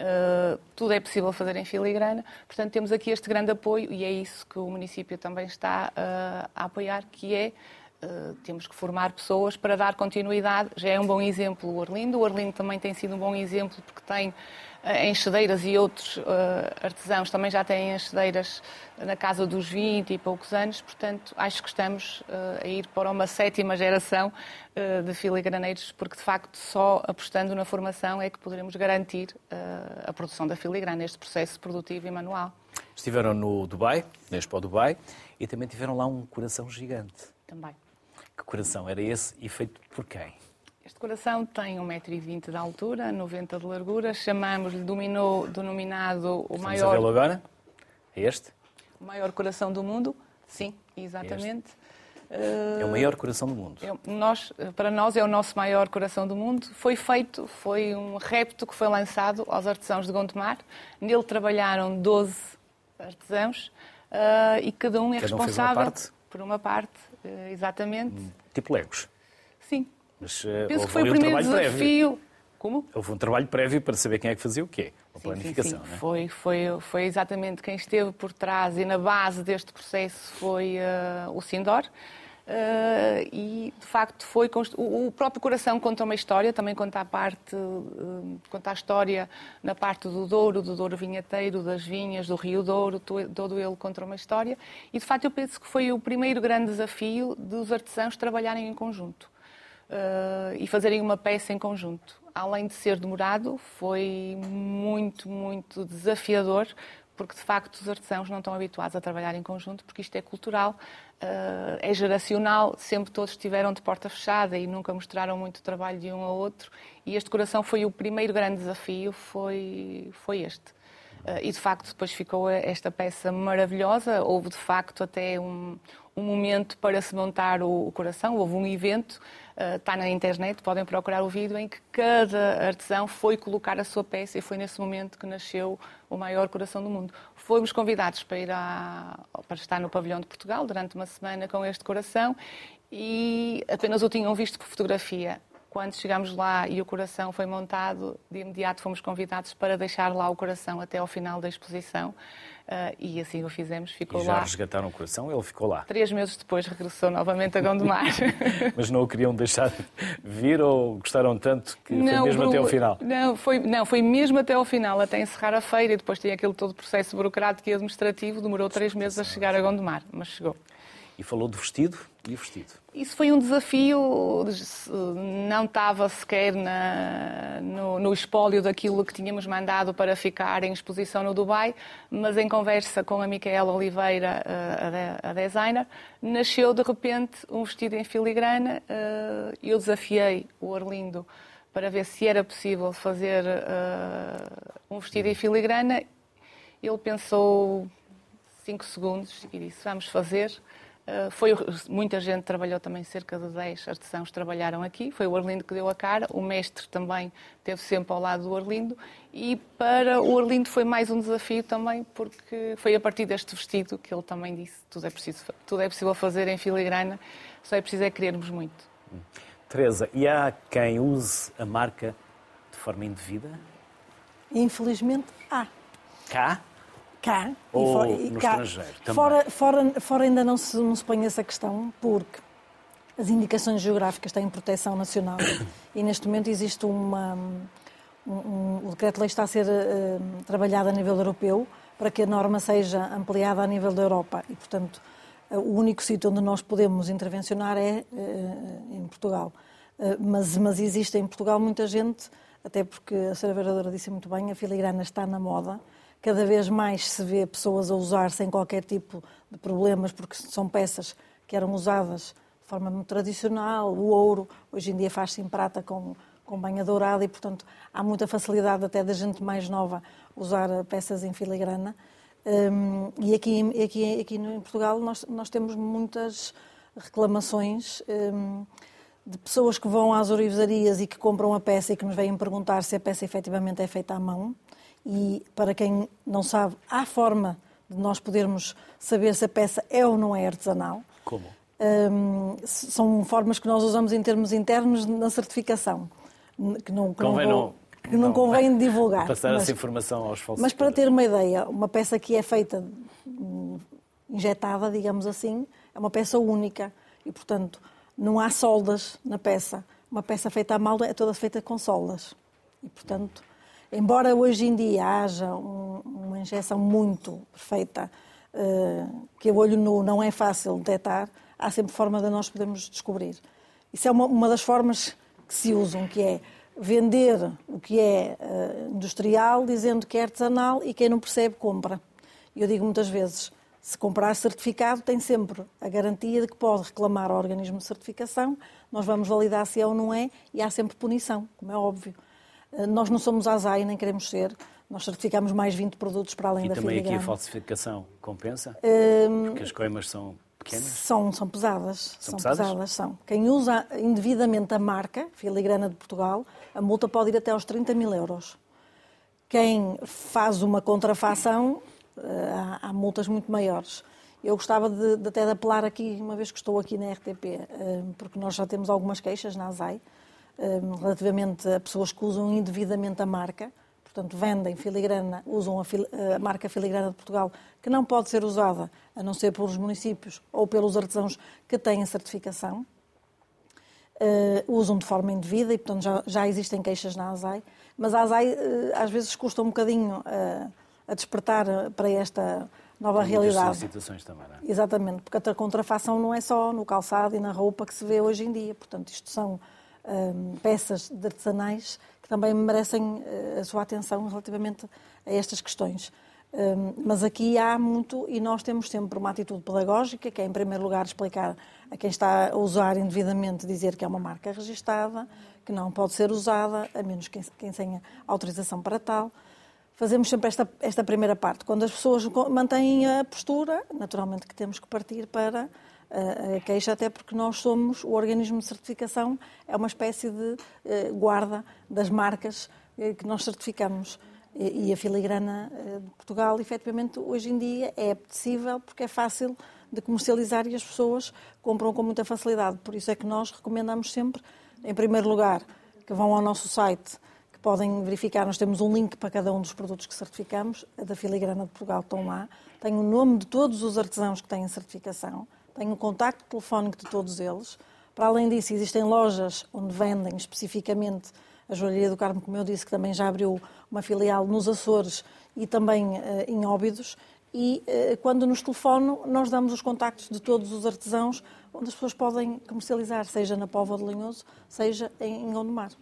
E: Uh, tudo é possível fazer em filigrana. Portanto, temos aqui este grande apoio e é isso que o município também está uh, a apoiar, que é uh, temos que formar pessoas para dar continuidade. Já é um bom exemplo o Orlindo. O Orlindo também tem sido um bom exemplo porque tem enxadeiras e outros artesãos também já têm enxadeiras na casa dos 20 e poucos anos. Portanto, acho que estamos a ir para uma sétima geração eh, de filigraneiros, porque de facto só apostando na formação é que poderemos garantir eh, a produção da filigrana, este processo produtivo e manual.
A: Estiveram no Dubai, na Expo Dubai, e também tiveram lá um coração gigante.
E: Também.
A: Que coração era esse e feito por quem?
E: Este coração tem 1,20m de altura, 90 de largura, chamamos-lhe denominado o
A: Estamos
E: maior...
A: vê-lo agora? É este?
E: O maior coração do mundo, sim, exatamente.
A: É o maior coração do mundo.
E: É, nós, para nós é o nosso maior coração do mundo. Foi feito, foi um repto que foi lançado aos artesãos de Gondomar. Nele trabalharam 12 artesãos uh, e cada um é
A: cada um
E: responsável
A: uma
E: por uma parte, uh, exatamente.
A: Hum, tipo Legos.
E: Sim.
A: Mas, uh,
E: Penso que foi o primeiro
A: um
E: desafio.
A: Prévio.
E: Como?
A: Houve um trabalho prévio para saber quem é que fazia o quê. Uma
E: sim,
A: planificação,
E: sim, sim.
A: É?
E: Foi, foi, foi exatamente quem esteve por trás e na base deste processo foi o Sindor. Uh, e de facto foi constru... o próprio coração conta uma história também conta a parte uh, conta a história na parte do Douro do Douro vinheteiro das vinhas do Rio Douro todo ele conta uma história e de facto eu penso que foi o primeiro grande desafio dos artesãos trabalharem em conjunto uh, e fazerem uma peça em conjunto além de ser demorado foi muito muito desafiador porque de facto os artesãos não estão habituados a trabalhar em conjunto, porque isto é cultural, uh, é geracional, sempre todos estiveram de porta fechada e nunca mostraram muito trabalho de um ao outro. E este coração foi o primeiro grande desafio, foi, foi este. Uh, e de facto depois ficou esta peça maravilhosa. Houve de facto até um, um momento para se montar o, o coração, houve um evento, uh, está na internet, podem procurar o vídeo, em que cada artesão foi colocar a sua peça e foi nesse momento que nasceu o maior coração do mundo. Fomos convidados para ir a, para estar no pavilhão de Portugal durante uma semana com este coração e apenas o tinham visto por fotografia. Quando chegámos lá e o coração foi montado, de imediato fomos convidados para deixar lá o coração até ao final da exposição. Uh, e assim o fizemos, ficou
A: e já
E: lá.
A: resgataram o coração, ele ficou lá.
E: Três meses depois regressou novamente a Gondomar.
A: Mas não o queriam deixar vir ou gostaram tanto que não, foi mesmo até ao final?
E: Não foi, não, foi mesmo até ao final, até encerrar a feira e depois tem aquele todo o processo burocrático e administrativo, demorou três meses a chegar a Gondomar, mas chegou.
A: E falou do vestido e o vestido?
E: Isso foi um desafio, não estava sequer na, no, no, espólio daquilo que tínhamos mandado para ficar em exposição no Dubai, mas em conversa com a Micaela Oliveira, a, a designer, nasceu de repente um vestido em filigrana. Eh, eu desafiei o Arlindo para ver se era possível fazer eh, um vestido em filigrana. Ele pensou cinco segundos e disse: Vamos fazer. Eh, foi, muita gente trabalhou também, cerca de 10 artesãos trabalharam aqui. Foi o Arlindo que deu a cara, o mestre também esteve sempre ao lado do Arlindo. E para o Arlindo foi mais um desafio também, porque foi a partir deste vestido que ele também disse: tudo é, preciso, tudo é possível fazer em filigrana, só é preciso é querermos muito.
A: Teresa, e há quem use a marca de forma indevida?
F: Infelizmente, há.
A: Cá?
F: Cá
A: Ou
F: e, fora,
A: no
F: cá.
A: estrangeiro também.
F: Fora, fora, fora ainda não se, não se põe essa questão, porque as indicações geográficas têm proteção nacional e neste momento existe uma. Um, um, o decreto-lei está a ser uh, trabalhado a nível europeu para que a norma seja ampliada a nível da Europa e, portanto, uh, o único sítio onde nós podemos intervencionar é uh, em Portugal. mas, mas existe em Portugal muita gente, até porque a Sra. Vereadora disse muito bem, a filigrana está na moda cada vez mais se vê pessoas a usar sem qualquer tipo de problemas, porque são peças que eram usadas de forma muito tradicional, o ouro, hoje em dia faz-se em prata com, com banha dourada e, portanto, há muita facilidade até da gente mais nova usar peças em filigrana. Um, e aqui, aqui, aqui em Portugal nós, nós temos muitas reclamações um, de pessoas que vão às orivesarias e que compram a peça e que nos vêm perguntar se a peça efetivamente é feita à mão. E para quem não sabe, há forma de nós podermos saber se a peça é ou não é artesanal.
A: Como?
F: Um, são formas que nós usamos em termos internos na certificação, que não, que
A: convém
F: não, que não, não convém divulgar.
A: Passar mas, essa informação aos falsificadores.
F: Mas para ter uma ideia, uma peça que é feita injetada, digamos assim, é uma peça única e, portanto, não há soldas na peça. Uma peça feita à malda é toda feita com soldas. E, portanto, embora hoje em dia haja um, uma injeção muito perfeita, uh, que o olho nu não é fácil detectar, há sempre forma de nós podermos descobrir. Isso é uma, uma das formas que se usam, que é vender o que é uh, industrial, dizendo que é artesanal e quem não percebe compra. Eu digo muitas vezes, se comprar certificado, tem sempre a garantia de que pode reclamar ao organismo de certificação, nós vamos validar se é ou não é, e há sempre punição, como é óbvio. Uh, nós não somos ASAI, nem queremos ser, nós certificamos mais 20 produtos para além
A: e
F: da
A: filigrana. E
F: também
A: aqui a falsificação compensa? Uh, Porque as coimas são pequenas?
F: São, são pesadas.
A: São, são pesadas?
F: pesadas? São. Quem usa indevidamente a marca, Filigrana de Portugal, a multa pode ir até aos 30 mil euros. Quem faz uma contrafação, eh, há, multas muito maiores. Eu gostava de, de, até de apelar aqui, uma vez que estou aqui na RTP, eh, porque nós já temos algumas queixas na ASAI, eh, relativamente a pessoas que usam indevidamente a marca, portanto, vendem filigrana, usam a, fil, a, marca filigrana de Portugal, que não pode ser usada a não ser pelos municípios ou pelos artesãos que têm a certificação. Uh, usam de forma indevida e, portanto, já, já, existem queixas na ASAI, mas a ASAI uh, às vezes custa um bocadinho uh, a despertar para esta nova
A: Tem
F: realidade.
A: situações também, não é?
F: Exatamente, porque a contrafação não é só no calçado e na roupa que se vê hoje em dia, portanto, isto são peças de artesanais também merecem eh, a sua atenção relativamente a estas questões. Hum, mas aqui há muito, e nós temos sempre uma atitude pedagógica, que é, em primeiro lugar, explicar a quem está a usar indevidamente, dizer que é uma marca registada, que não pode ser usada, a menos que quem tenha autorização para tal. Fazemos sempre esta, esta primeira parte. Quando as pessoas mantêm a postura, naturalmente que temos que partir para a queixa, até porque nós somos, o organismo de certificação é uma espécie de eh, guarda das marcas eh, que nós certificamos. E a filigrana eh, de Portugal, efetivamente, hoje em dia é apetecível porque é fácil de comercializar e as pessoas compram com muita facilidade. Por isso é que nós recomendamos sempre, em primeiro lugar, que vão ao nosso site, que podem verificar, nós temos um link para cada um dos produtos que certificamos, a da filigrana de Portugal estão lá, tem o nome de todos os artesãos que têm certificação, tenho o contacto telefónico de todos eles. Para além disso, existem lojas onde vendem especificamente a Joalheria do Carmo, como eu disse, que também já abriu uma filial nos Açores e também uh, em Óbidos. E uh, quando nos telefonam, nós damos os contactos de todos os artesãos onde as pessoas podem comercializar, seja na Póvoa de Linhoso, seja em, em Gondomar.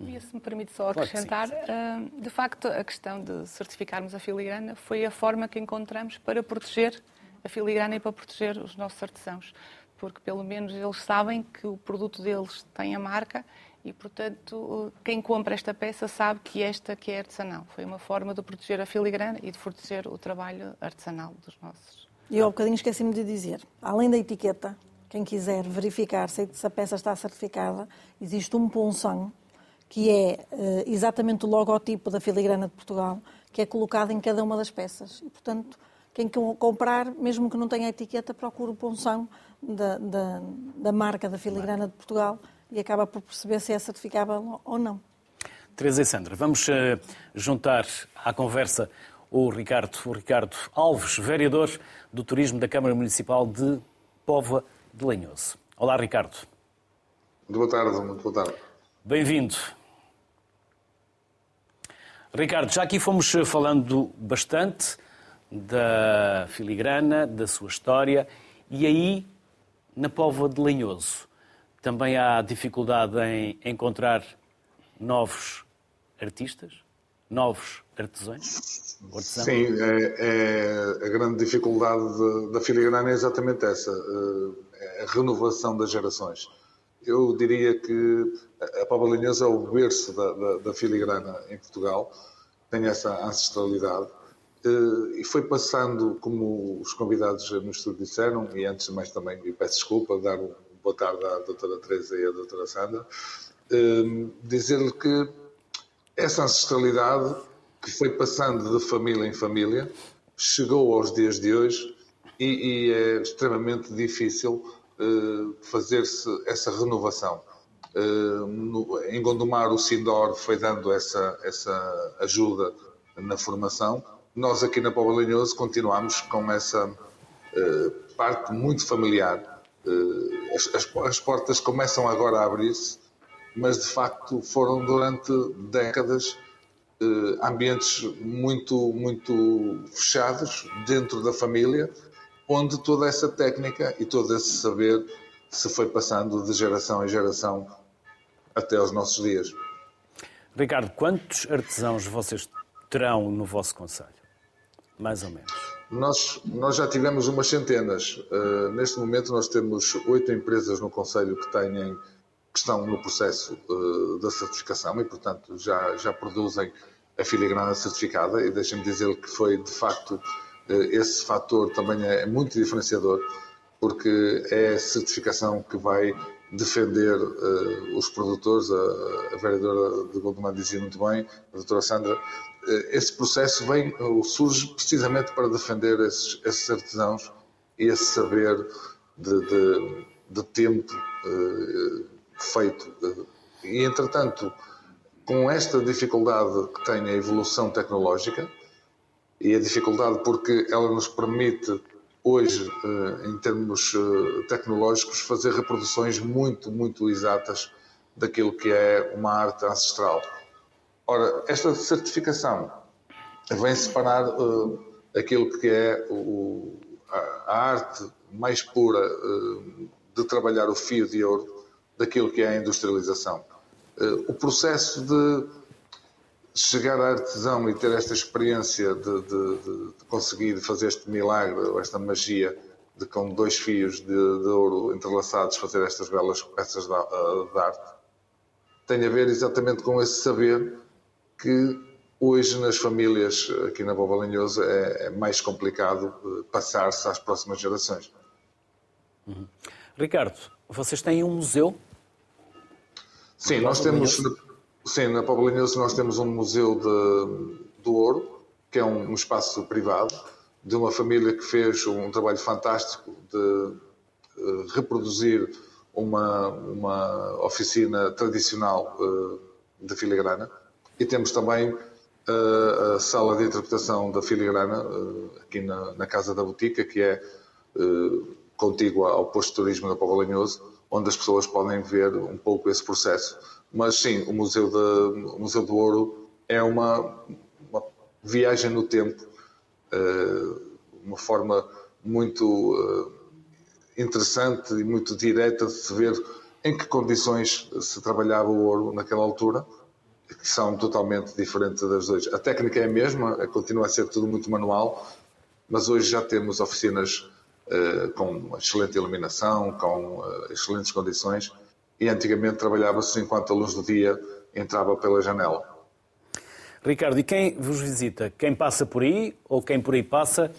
E: E se me permite só acrescentar, uh, de facto, a questão de certificarmos a filigrana foi a forma que encontramos para proteger a filigrana e para proteger os nossos artesãos, porque pelo menos eles sabem que o produto deles tem a marca e, portanto, quem compra esta peça sabe que esta que é artesanal. Foi uma forma de proteger a filigrana e de proteger o trabalho artesanal dos nossos.
F: E eu há um bocadinho esqueci-me de dizer, além da etiqueta, quem quiser verificar se a peça está certificada, existe um punção que é uh, exatamente o logotipo da filigrana de Portugal, que é colocado em cada uma das peças. E, portanto, quem comprar, mesmo que não tenha etiqueta, procura o ponção da, da, da marca da filigrana de Portugal e acaba por perceber se é certificável ou não.
A: Teresa e Sandra, vamos uh, juntar à conversa o Ricardo, o Ricardo Alves, vereador do Turismo da Câmara Municipal de Póvoa de Lanhoso. Olá, Ricardo.
G: Muito boa tarde, muito boa tarde.
A: Bem-vindo. Ricardo, já aqui fomos eh, falando bastante da filigrana, da sua história, e aí, na Póvoa de Lanhoso, também há dificuldade em encontrar novos artistas, novos artesãos?
G: Sim, é, é, a grande dificuldade de, da filigrana é exatamente essa, é a renovação das gerações. Eu diria que a Póvoa de Lanhoso é o berço da, da, da filigrana em Portugal, tem essa ancestralidade eh, e foi passando, como os convidados no estúdio disseram, e antes de mais também, e peço desculpa, dar um boa tarde à doutora Teresa e à doutora Sandra, eh, dizer-lhe que essa ancestralidade que foi passando de família em família chegou aos dias de hoje e, e é extremamente difícil uh, fazer-se essa renovação. No, em Gondomar, o Sindor foi dando essa, essa ajuda na formação. Nós, aqui na Póvoa Linhoso, continuamos com essa uh, parte muito familiar. As, as, as, portas começam agora a abrir-se, mas de facto foram durante décadas ambientes muito, muito fechados dentro da família onde toda essa técnica e todo esse saber se foi passando de geração em geração até aos nossos dias.
A: Ricardo, quantos artesãos vocês terão no vosso Conselho? Mais ou menos.
G: Nós, nós já tivemos umas centenas. Uh, neste momento nós temos oito empresas no Conselho que, têm, que estão no processo uh, da certificação e, portanto, já, já produzem a filigrana certificada e deixem-me dizer que foi, de facto, eh, esse fator também é muito diferenciador, porque é a certificação que vai defender uh, os produtores, a, a vereadora de Gondomar dizia muito bem, a doutora Sandra, uh, esse processo vem, uh, surge precisamente para defender esses, esses artesãos e esse saber de, de, de tempo feito. E, entretanto, com esta dificuldade que tem a evolução tecnológica, e a dificuldade porque ela nos permite hoje, eh, em termos eh, tecnológicos, fazer reproduções muito, muito exatas daquilo que é uma arte ancestral. Ora, esta certificação vem separar uh, aquilo que é o, a, a, arte mais pura uh, de trabalhar o fio de ouro daquilo que é a industrialização. Uh, o processo de chegar a artesão e ter esta experiência de, de, de, conseguir fazer este milagre, ou esta magia, de com dois fios de, de ouro entrelaçados fazer estas belas peças de, eh, de, arte, tem a ver exatamente com esse saber que hoje nas famílias aqui na Boba Linhosa é, é mais complicado eh, passar-se às próximas gerações.
A: Uhum. Ricardo, vocês têm um museu?
G: Sim, nós temos... Sim, na Poblinhoso nós temos um museu de, do ouro, que é um, um, espaço privado, de uma família que fez um trabalho fantástico de uh, reproduzir uma, uma oficina tradicional uh, de filigrana. E temos também uh, a sala de interpretação da filigrana, aqui na, na, Casa da Botica, que é contígua ao posto de turismo da Poblinhoso, onde as pessoas podem ver um pouco esse processo mas sim, o Museu, de, o Museu do Ouro é uma, uma viagem no tempo, uh, uma forma muito uh, interessante e muito direta de se ver em que condições se trabalhava o ouro naquela altura, que são totalmente diferentes das duas. A técnica é a mesma, continua a ser tudo muito manual, mas hoje já temos oficinas uh, com excelente iluminação, com excelentes condições e antigamente trabalhava-se enquanto a luz do dia entrava pela janela.
A: Ricardo, e quem vos visita? Quem passa por aí, ou quem por aí passa,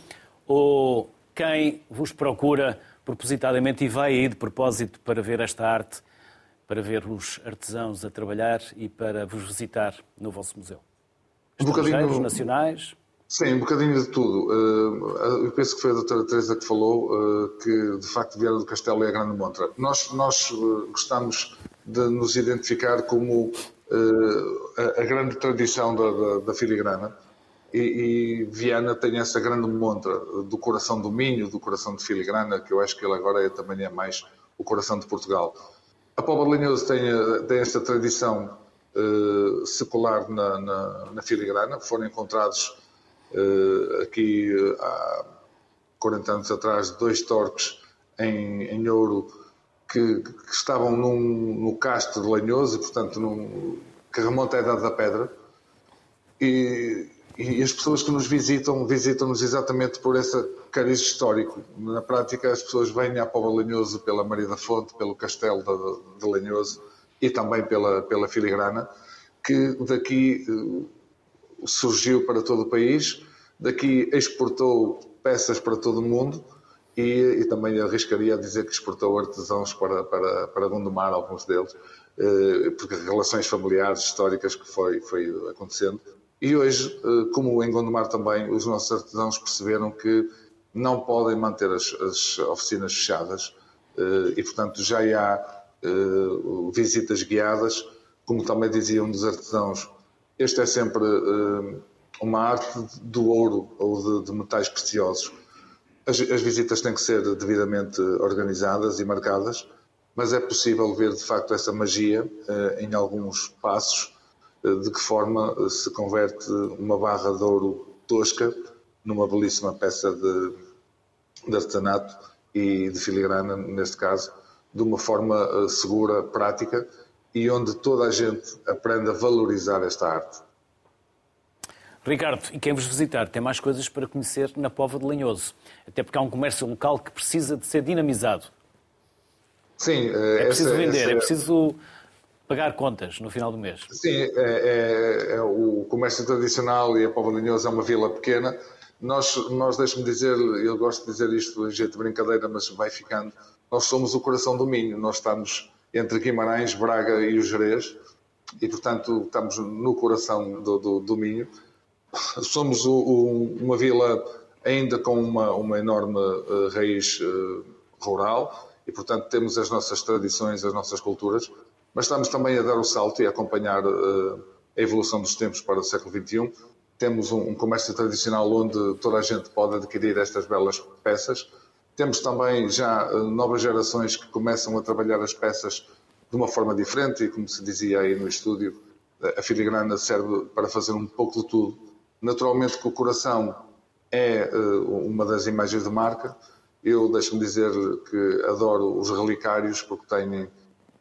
A: ou quem vos procura propositadamente e vai aí de propósito para ver esta arte, para ver os artesãos a trabalhar e para vos visitar no vosso museu?
G: Um bocadinho
A: nacionais?
G: Sim, um bocadinho de tudo. Eh, eu penso que foi a doutora Teresa que falou eh, que, de facto, Vieira do Castelo é a grande montra. Nós, nós eh, gostamos de nos identificar como a, grande tradição da, da, da filigrana e, e, Viana tem essa grande montra do coração do Minho, do coração de filigrana, que eu acho que ele agora é, também é mais o coração de Portugal. A Póvoa Linhoso tem, tem esta tradição secular na, na, na filigrana, foram encontrados aqui uh, há 40 anos atrás, dois torques em, em ouro que, que estavam num, no castro de Lanhoso, portanto, num, que remonta à Idade da Pedra. E, e as pessoas que nos visitam, visitam-nos exatamente por esse cariz histórico. Na prática, as pessoas vêm à Póvoa Lanhoso pela Maria da Fonte, pelo Castelo de, de Lanhoso e também pela, pela Filigrana, que daqui surgiu para todo o país Daqui exportou peças para todo o mundo e, e também arriscaria a dizer que exportou artesãos para, para, para Gondomar, alguns deles, eh, porque relações familiares históricas que foi, foi acontecendo. E hoje, eh, como em Gondomar também, os nossos artesãos perceberam que não podem manter as, as oficinas fechadas eh, e, portanto, já há visitas guiadas, como também dizia um dos artesãos, este é sempre uma arte do ouro ou de, de metais preciosos. As, as, visitas têm que ser devidamente organizadas e marcadas, mas é possível ver de facto essa magia eh, em alguns passos, eh, de que forma se converte uma barra de ouro tosca numa belíssima peça de, de artesanato e de filigrana, neste caso, de uma forma segura, prática e onde toda a gente aprende a valorizar esta arte.
A: Ricardo, e quem vos visitar tem mais coisas para conhecer na Pova de Lanhoso, até porque há um comércio local que precisa de ser dinamizado.
G: Sim,
A: é preciso essa, vender, essa... é preciso pagar contas no final do mês.
G: Sim, é, é, é o comércio tradicional e a Pova de Lanhoso é uma vila pequena. Nós, nós deixe-me dizer, eu gosto de dizer isto em jeito de brincadeira, mas vai ficando. Nós somos o coração do Minho, nós estamos entre Guimarães, Braga e o Jerez, e portanto estamos no coração do, do, do Minho somos o, o, uma vila ainda com uma, uma enorme uh, raiz uh, rural e, portanto, temos as nossas tradições, as nossas culturas, mas estamos também a dar o salto e a acompanhar uh, a evolução dos tempos para o século XXI. Temos um, um, comércio tradicional onde toda a gente pode adquirir estas belas peças. Temos também já novas gerações que começam a trabalhar as peças de uma forma diferente e, como se dizia aí no estúdio, a filigrana serve para fazer um pouco de tudo Naturalmente que o coração é uh, uma das imagens de marca. Eu deixo-me dizer que adoro os relicários porque têm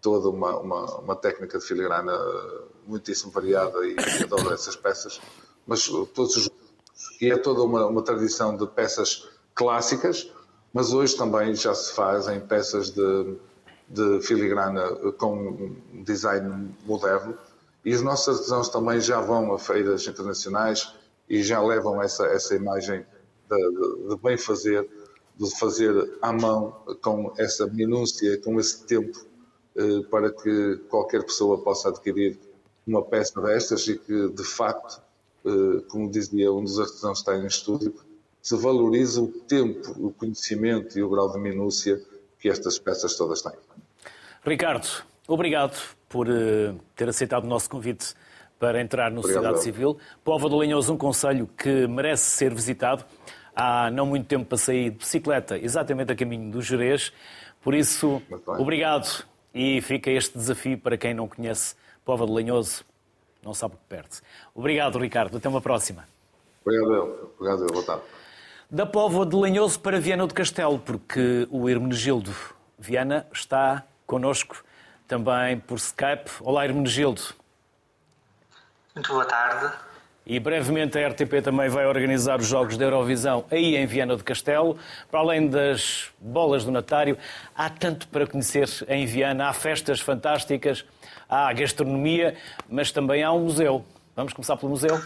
G: toda uma, uma, uma técnica de filigrana muitíssimo variada e adoro essas peças. Mas todos os e é toda uma, uma tradição de peças clássicas, mas hoje também já se fazem peças de, de filigrana com design moderno. E os nossos artesãos também já vão a feiras internacionais e já levam essa, essa imagem de, de, bem fazer, de fazer à mão, com essa minúcia, com esse tempo, eh, para que qualquer pessoa possa adquirir uma peça destas e que, de facto, eh, como dizia um dos artesãos que está em estúdio, se valoriza o tempo, o conhecimento e o grau de minúcia que estas peças todas têm.
A: Ricardo, obrigado por eh, ter aceitado o nosso convite para entrar no Obrigado. Sociedade Civil. Povo do Linhoso, um conselho que merece ser visitado. Há não muito tempo passei de bicicleta, exatamente a caminho do Jerez. Por isso, obrigado. E fica este desafio para quem não conhece Povo do Linhoso, não sabe o que perde. Obrigado, Ricardo. Até uma próxima.
G: Obrigado, Obrigado, boa tarde.
A: Da Póvoa de Lanhoso para Viana do Castelo, porque o Hermenegildo Viana está connosco também por Skype. Olá, Hermenegildo.
H: Muito boa tarde.
A: E brevemente a RTP também vai organizar os Jogos da Eurovisão aí em Viana do Castelo. Para além das bolas do Natário, há tanto para conhecer em Viana. Há festas fantásticas, há gastronomia, mas também há um museu. Vamos começar pelo museu?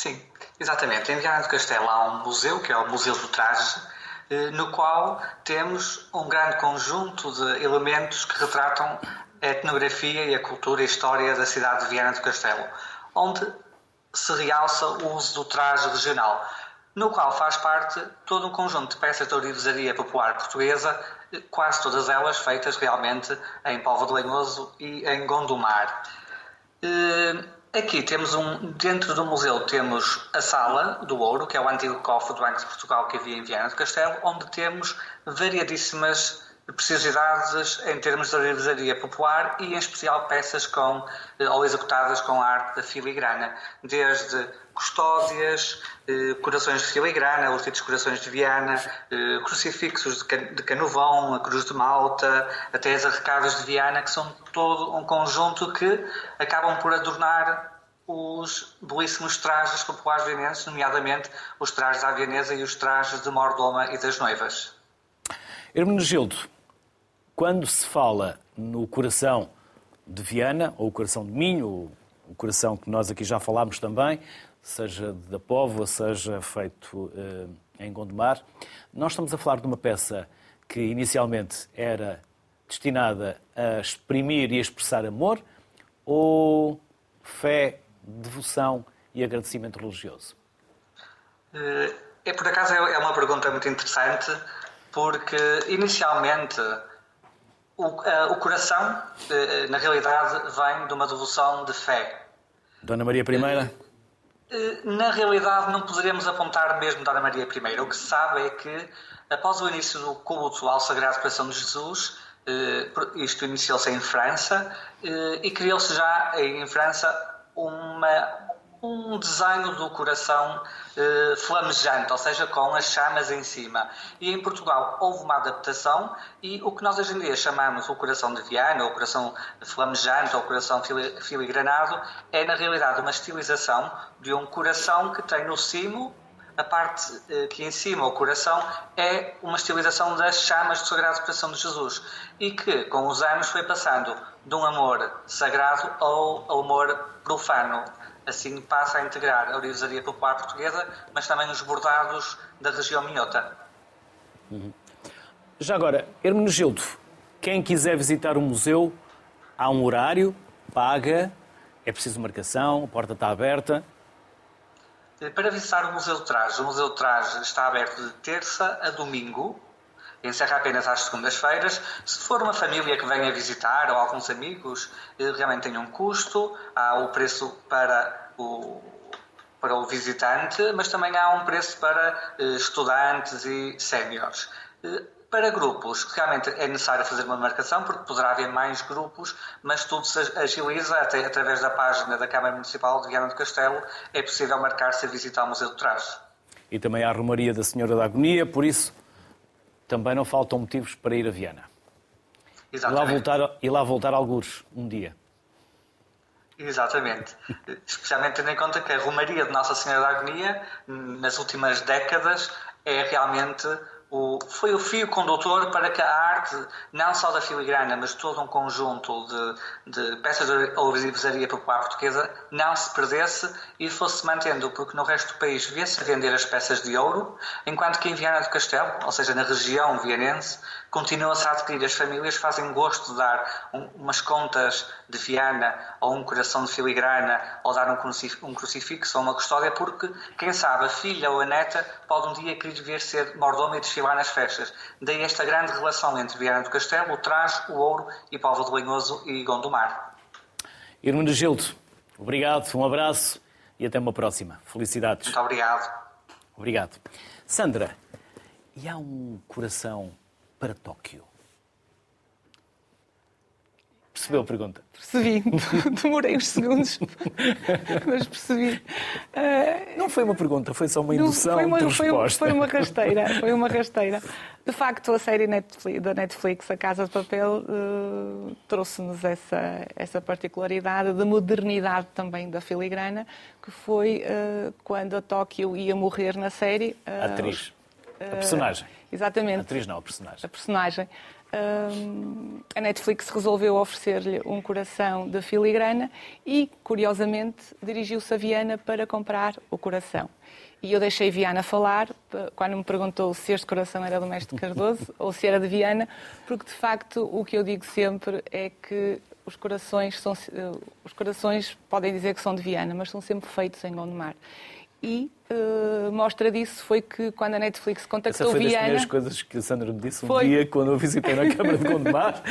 H: Sim, exatamente. Em Viana do Castelo há um museu, que é o Museu do Traje, eh, no qual temos um grande conjunto de elementos que retratam a etnografia e a cultura e a história da cidade de Viana do Castelo, onde se realça o uso do traje regional, no qual faz parte todo um conjunto de peças de orivesaria popular portuguesa, quase todas elas feitas realmente em Povo de Lenhoso e em Gondomar. Eh, aqui temos um, dentro do museu temos a Sala do Ouro, que é o antigo cofre do Banco de Portugal que havia em Viana do Castelo, onde temos variadíssimas preciosidades em termos de orivesaria popular e, em especial, peças com, eh, ou executadas com a arte da filigrana, desde custódias, eh, corações de filigrana, os ditos corações de Viana, eh, crucifixos de Canovão, a Cruz de Malta, até as arrecadas de Viana, que são todo um conjunto que acabam por adornar os belíssimos trajes populares vienenses, nomeadamente os trajes da vienesa e os trajes de Mordoma e das noivas.
A: Hermenegildo, quando se fala no coração de Viana, ou o coração de Minho, o coração que nós aqui já falámos também, seja da Póvoa, seja feito eh, em Gondomar. Nós estamos a falar de uma peça que inicialmente era destinada a exprimir e a expressar amor ou fé, devoção e agradecimento religioso?
H: Eh, é, por acaso é uma pergunta muito interessante, porque inicialmente o, uh, o coração, uh, na realidade, vem de uma devoção de fé.
A: Dona Maria I?
H: Na realidade, não poderíamos apontar mesmo Dona Maria I. O que se sabe é que, após o início do culto ao Sagrado Coração de Jesus, isto iniciou-se em França, e criou-se já em França uma, um desenho do coração eh, flamejante, ou seja, com as chamas em cima. E em Portugal houve uma adaptação e o que nós hoje em dia chamamos o coração de Viana, ou o coração flamejante, ou o coração filigranado, é na realidade uma estilização de um coração que tem no cimo a parte eh, que em cima, o coração, é uma estilização das chamas do Sagrado Coração de Jesus e que, com os anos, foi passando de um amor sagrado ao amor profano. Assim passa a integrar a orivesaria popular portuguesa, mas também os bordados da região minhota.
A: Uhum. Já agora, Hermenegildo, quem quiser visitar o museu, há um horário, paga, é preciso marcação, a porta está aberta.
H: Para visitar o Museu de Traje, o Museu de Traje está aberto de terça a domingo, encerra apenas às segundas-feiras. Se for uma família que venha visitar ou alguns amigos, eh, realmente tem um custo, há o preço para o, para o visitante, mas também há um preço para eh, estudantes e séniores. Eh, para grupos, realmente é necessário fazer uma marcação, porque poderá haver mais grupos, mas tudo se agiliza até através da página da Câmara Municipal de Viana do Castelo. É possível marcar-se a visitar o Museu do Traje.
A: E também a Romaria da Senhora da Agonia, por isso também não faltam motivos para ir a Viana.
H: Exatamente.
A: E lá voltar, e lá voltar alguns, um dia.
H: Exatamente. Especialmente tendo em conta que a Romaria de Nossa Senhora da Agonia, nas últimas décadas, é realmente o, foi o fio condutor para que a arte, não só da filigrana, mas todo um conjunto de, de peças de orivesaria popular portuguesa, não se perdesse e fosse mantendo, porque no resto do país vê-se vender as peças de ouro, enquanto que em Viana do Castelo, ou seja, na região vianense, continua-se a adquirir. As famílias fazem gosto de dar um, umas contas de Viana ou um coração de filigrana ou dar um crucifixo ou uma custódia, porque, quem sabe, a filha ou a neta pode um dia querer ver ser mordoma e desfilar nas festas. Daí esta grande relação entre Viana do Castelo, o Traje, o Ouro e Póvoa de Lanhoso e Gondomar.
A: Irmão de Gildo, obrigado, um abraço e até uma próxima. Felicidades.
H: Muito obrigado.
A: Obrigado. Sandra, e há um coração para Tóquio? Percebeu a pergunta?
E: Percebi. Demorei uns segundos, mas percebi.
A: Uh, não foi uma pergunta, foi só uma indução foi uma, de resposta.
E: Foi, foi, uma rasteira, foi uma rasteira. De facto, a série Netflix, da Netflix, A Casa de Papel, uh, trouxe-nos essa, essa particularidade de modernidade também da filigrana, que foi uh, quando a Tóquio ia morrer na série.
A: a atriz. a personagem.
E: Exatamente. A
A: atriz não, a personagem.
E: A personagem a Netflix resolveu oferecer-lhe um coração de filigrana e, curiosamente, dirigiu-se a Viana para comprar o coração. E eu deixei Viana falar, quando me perguntou se este coração era do Mestre Cardoso ou se era de Viana, porque, de facto, o que eu digo sempre é que os corações, são, eh, os corações podem dizer que são de Viana, mas são sempre feitos em Gondomar. E uh, mostra disso foi que quando a Netflix contactou
A: Essa foi
E: Viana...
A: das primeiras coisas que a Sandra me disse um foi... dia quando eu visitei na Câmara de Gondomar,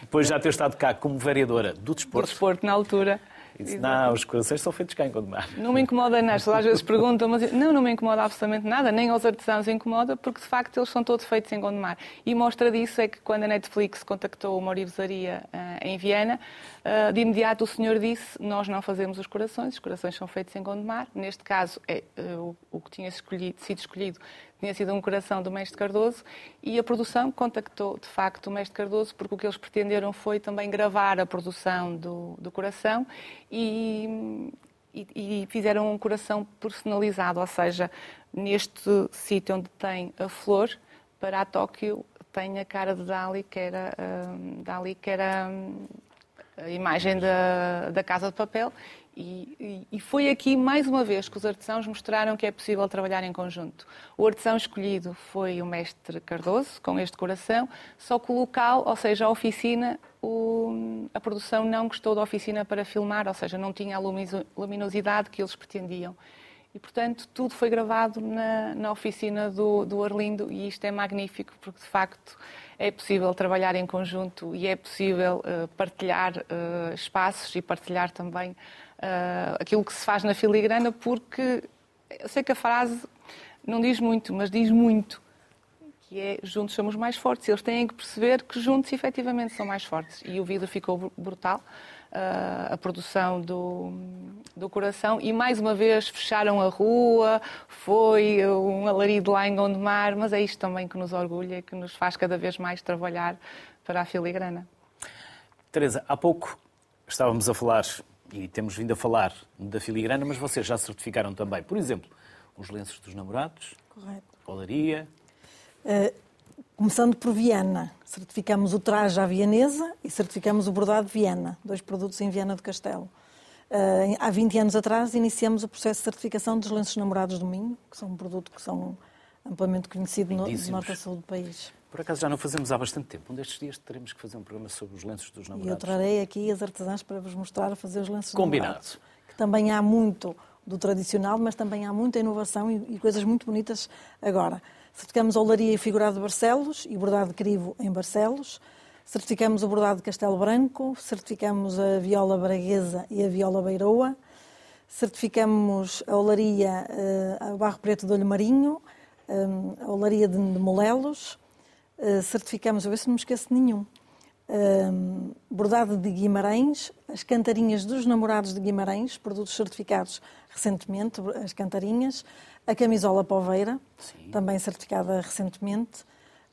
A: depois já ter estado cá como vereadora do desporto.
E: Do desporto na altura.
A: E disse, não, os corações são feitos cá em Gondomar.
E: Não me incomoda nada. Às vezes perguntam, mas não, não me incomoda absolutamente nada, nem aos artesãos incomoda, porque de facto eles são todos feitos em Gondomar. E mostra disso é que quando a Netflix contactou uma orivesaria uh, em Viana, uh, de imediato o senhor disse, nós não fazemos os corações, os corações são feitos em Gondomar. Neste caso, é, uh, o, o, que tinha escolhido, sido escolhido tinha sido um coração do Mestre Cardoso e a produção contactou, de facto, o Mestre Cardoso porque o que eles pretenderam foi também gravar a produção do, do coração e, e, e fizeram um coração personalizado, ou seja, neste sítio onde tem a flor, para a Tóquio tem a cara de Dali, que era, um, Dali, que era um, a imagem da, da Casa de Papel, E, e, foi aqui, mais uma vez, que os artesãos mostraram que é possível trabalhar em conjunto. O artesão escolhido foi o mestre Cardoso, com este coração, só que o local, ou seja, a oficina, o, a produção não gostou da oficina para filmar, ou seja, não tinha a luminosidade que eles pretendiam. E, portanto, tudo foi gravado na, na oficina do, do Arlindo e isto é magnífico porque, de facto, é possível trabalhar em conjunto e é possível uh, partilhar uh, espaços e partilhar também uh, aquilo que se faz na filigrana, porque eu sei que a frase não diz muito, mas diz muito, que é juntos somos mais fortes. Eles têm que perceber que juntos efetivamente são mais fortes. E o vídeo ficou brutal. Uh, a produção do, do coração e mais uma vez fecharam a rua, foi um alarido lá em Gondomar, mas é isto também que nos orgulha e que nos faz cada vez mais trabalhar para a filigrana.
A: Teresa, há pouco estávamos a falar e temos vindo a falar da filigrana, mas vocês já certificaram também, por exemplo, os lenços dos namorados,
F: Correto.
A: olaria.
F: Uh, começando por Viana, certificamos o traje à vianesa e certificamos o bordado de Viana, dois produtos em Viana do Castelo. Uh, há 20 anos atrás iniciamos o processo de certificação dos lenços namorados do Minho, que são um produto que são amplamente conhecido no, no norte a sul do país.
A: Por acaso já não fazemos há bastante tempo. Um destes dias teremos que fazer um programa sobre os lenços dos namorados.
F: E eu trarei aqui as artesãs para vos mostrar a fazer os lenços
A: Combinado.
F: namorados. Que também há muito do tradicional, mas também há muita inovação e, e coisas muito bonitas agora. Certificamos a olaria e figurado de Barcelos e bordado de crivo em Barcelos. Certificamos o bordado de Castelo Branco, certificamos a viola braguesa e a viola beiroa. Certificamos a olaria, uh, a barro preto de olho marinho, um, a olaria de, molelos, eh, certificamos, a ver se não me esqueço de nenhum, uh, bordado de Guimarães, as cantarinhas dos namorados de Guimarães, produtos certificados recentemente, as cantarinhas, a camisola poveira, Sim. também certificada recentemente.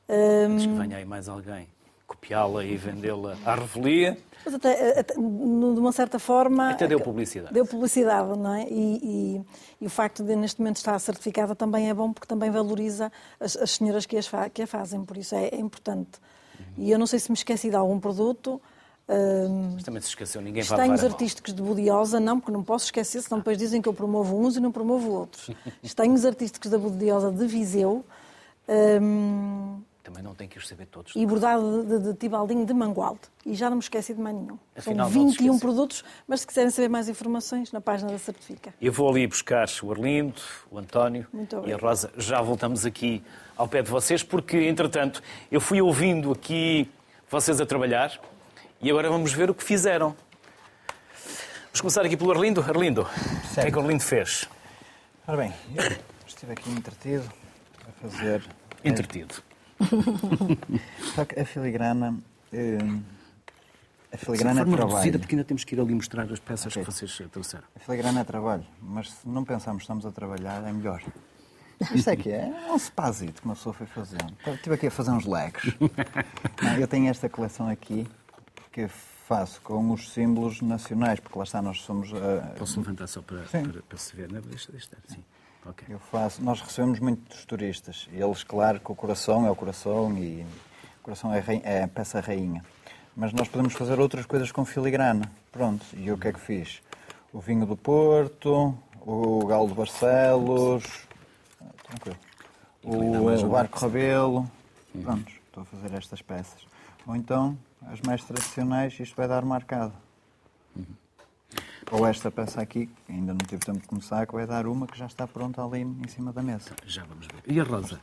A: Antes que venha aí mais alguém copiá-la e vendê-la à revelia.
F: Mas até, até, de uma certa forma...
A: Até deu publicidade.
F: Deu publicidade, não é? E, e, e, o facto de neste momento estar certificada também é bom porque também valoriza as, as senhoras que, as que a fazem, por isso é, é importante. Uhum. E eu não sei se me esqueci de algum produto...
A: Mas também se esqueceu, ninguém
F: vai Estanhos artísticos de Budiosa, não, porque não posso esquecer, senão depois dizem que eu promovo uns e não promovo outros. Estanhos artísticos da Budiosa de Viseu, um,
A: também não tem que os saber todos.
F: E bordado de, de, de Tibaldinho de Mangualde. E já não me esqueci de mais nenhum. Afinal, São 21 produtos, mas se quiserem saber mais informações, na página da Certifica.
A: Eu vou ali buscar o Arlindo, o António e a Rosa. Já voltamos aqui ao pé de vocês, porque, entretanto, eu fui ouvindo aqui vocês a trabalhar e agora vamos ver o que fizeram. Vamos começar aqui pelo Arlindo. Arlindo, certo. o que é que o Arlindo fez?
D: Ora bem, eu estive aqui entretido a fazer...
A: Entretido.
D: Só que a filigrana. Uh, a filigrana é trabalho. reduzida
A: porque ainda temos que ir ali mostrar as peças okay. que vocês trouxeram.
D: A filigrana é trabalho, mas se não pensamos que estamos a trabalhar, é melhor. Isto é que é, é um spazito que uma pessoa foi fazendo. Estive aqui a fazer uns leques. Eu tenho esta coleção aqui, porque faço com os símbolos nacionais, porque lá está, nós somos... Uh...
A: Posso levantar só para, para, para, se ver? Não, deixa, deixa estar, sim.
D: Okay. Eu faço, nós recebemos muitos turistas. Eles, claro, que o coração é o coração e o coração é, é a peça rainha. Mas nós podemos fazer outras coisas com filigrana. Pronto, e o que é que fiz? O vinho do Porto, o galo de Barcelos, tranquilo. O, o barco Rabelo. Pronto, estou a fazer estas peças. Ou então, as mais tradicionais, isto vai dar marcado. Ou esta peça aqui, que ainda não tive tempo de começar, que vai dar uma que já está pronta ali em cima da mesa.
A: Já vamos ver. E a Rosa?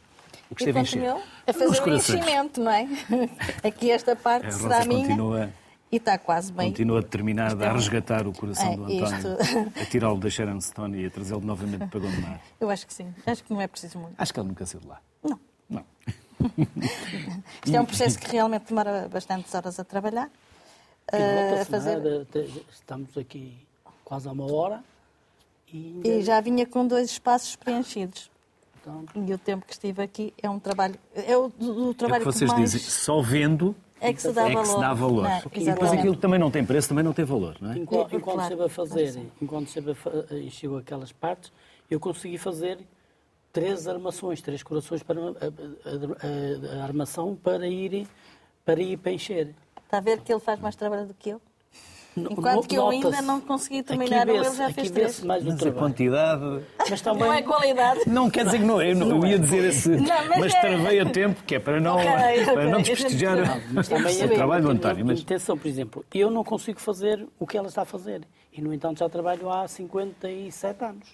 C: O que esteve encher? A fazer o enchimento, não é? Aqui esta parte a será a minha. Continua... E está quase bem.
A: Continua determinada é... a resgatar o coração é, do António, isto... a tirá-lo da Sharon Stone e a trazê-lo novamente para Gondomar.
C: Eu acho que sim. Acho que não é preciso muito.
A: Acho que ele nunca saiu de lá.
C: Não.
A: Não.
C: Isto é um processo que realmente demora bastantes horas a trabalhar.
B: Uh, a fazer... Nada, estamos aqui quase a uma hora.
C: E, e já vinha com dois espaços preenchidos. Então... E o tempo que estive aqui é um trabalho. É o, o trabalho é
A: que vocês
C: que mais...
A: dizem, só vendo
C: é que se dá é valor.
A: Que se dá valor. Não, e depois aquilo também não tem preço, também não tem valor, não é?
B: Enquanto, enquanto claro. a fazer, enquanto esteve a encheu aquelas partes, eu consegui fazer três armações, três corações para a, a, a, a armação para ir para ir para encher.
C: Está a ver que ele faz mais trabalho do que eu? Enquanto que eu ainda não consegui terminar, ele já fez três.
B: mais
A: Mas a
B: trabalho.
A: quantidade.
B: Mas
C: Não é
B: também,
C: qualidade.
A: Não quer dizer que não, eu, não, eu ia dizer esse.
C: Não, mas
A: mas
C: é-
A: travei a tempo, que é para não,
C: Ok,
A: para não desprestigiar
B: mas também
A: o trabalho do António. Mas
B: Intenção, por exemplo, eu não consigo fazer o que ela está a fazer. E, no entanto, já trabalho há 57 anos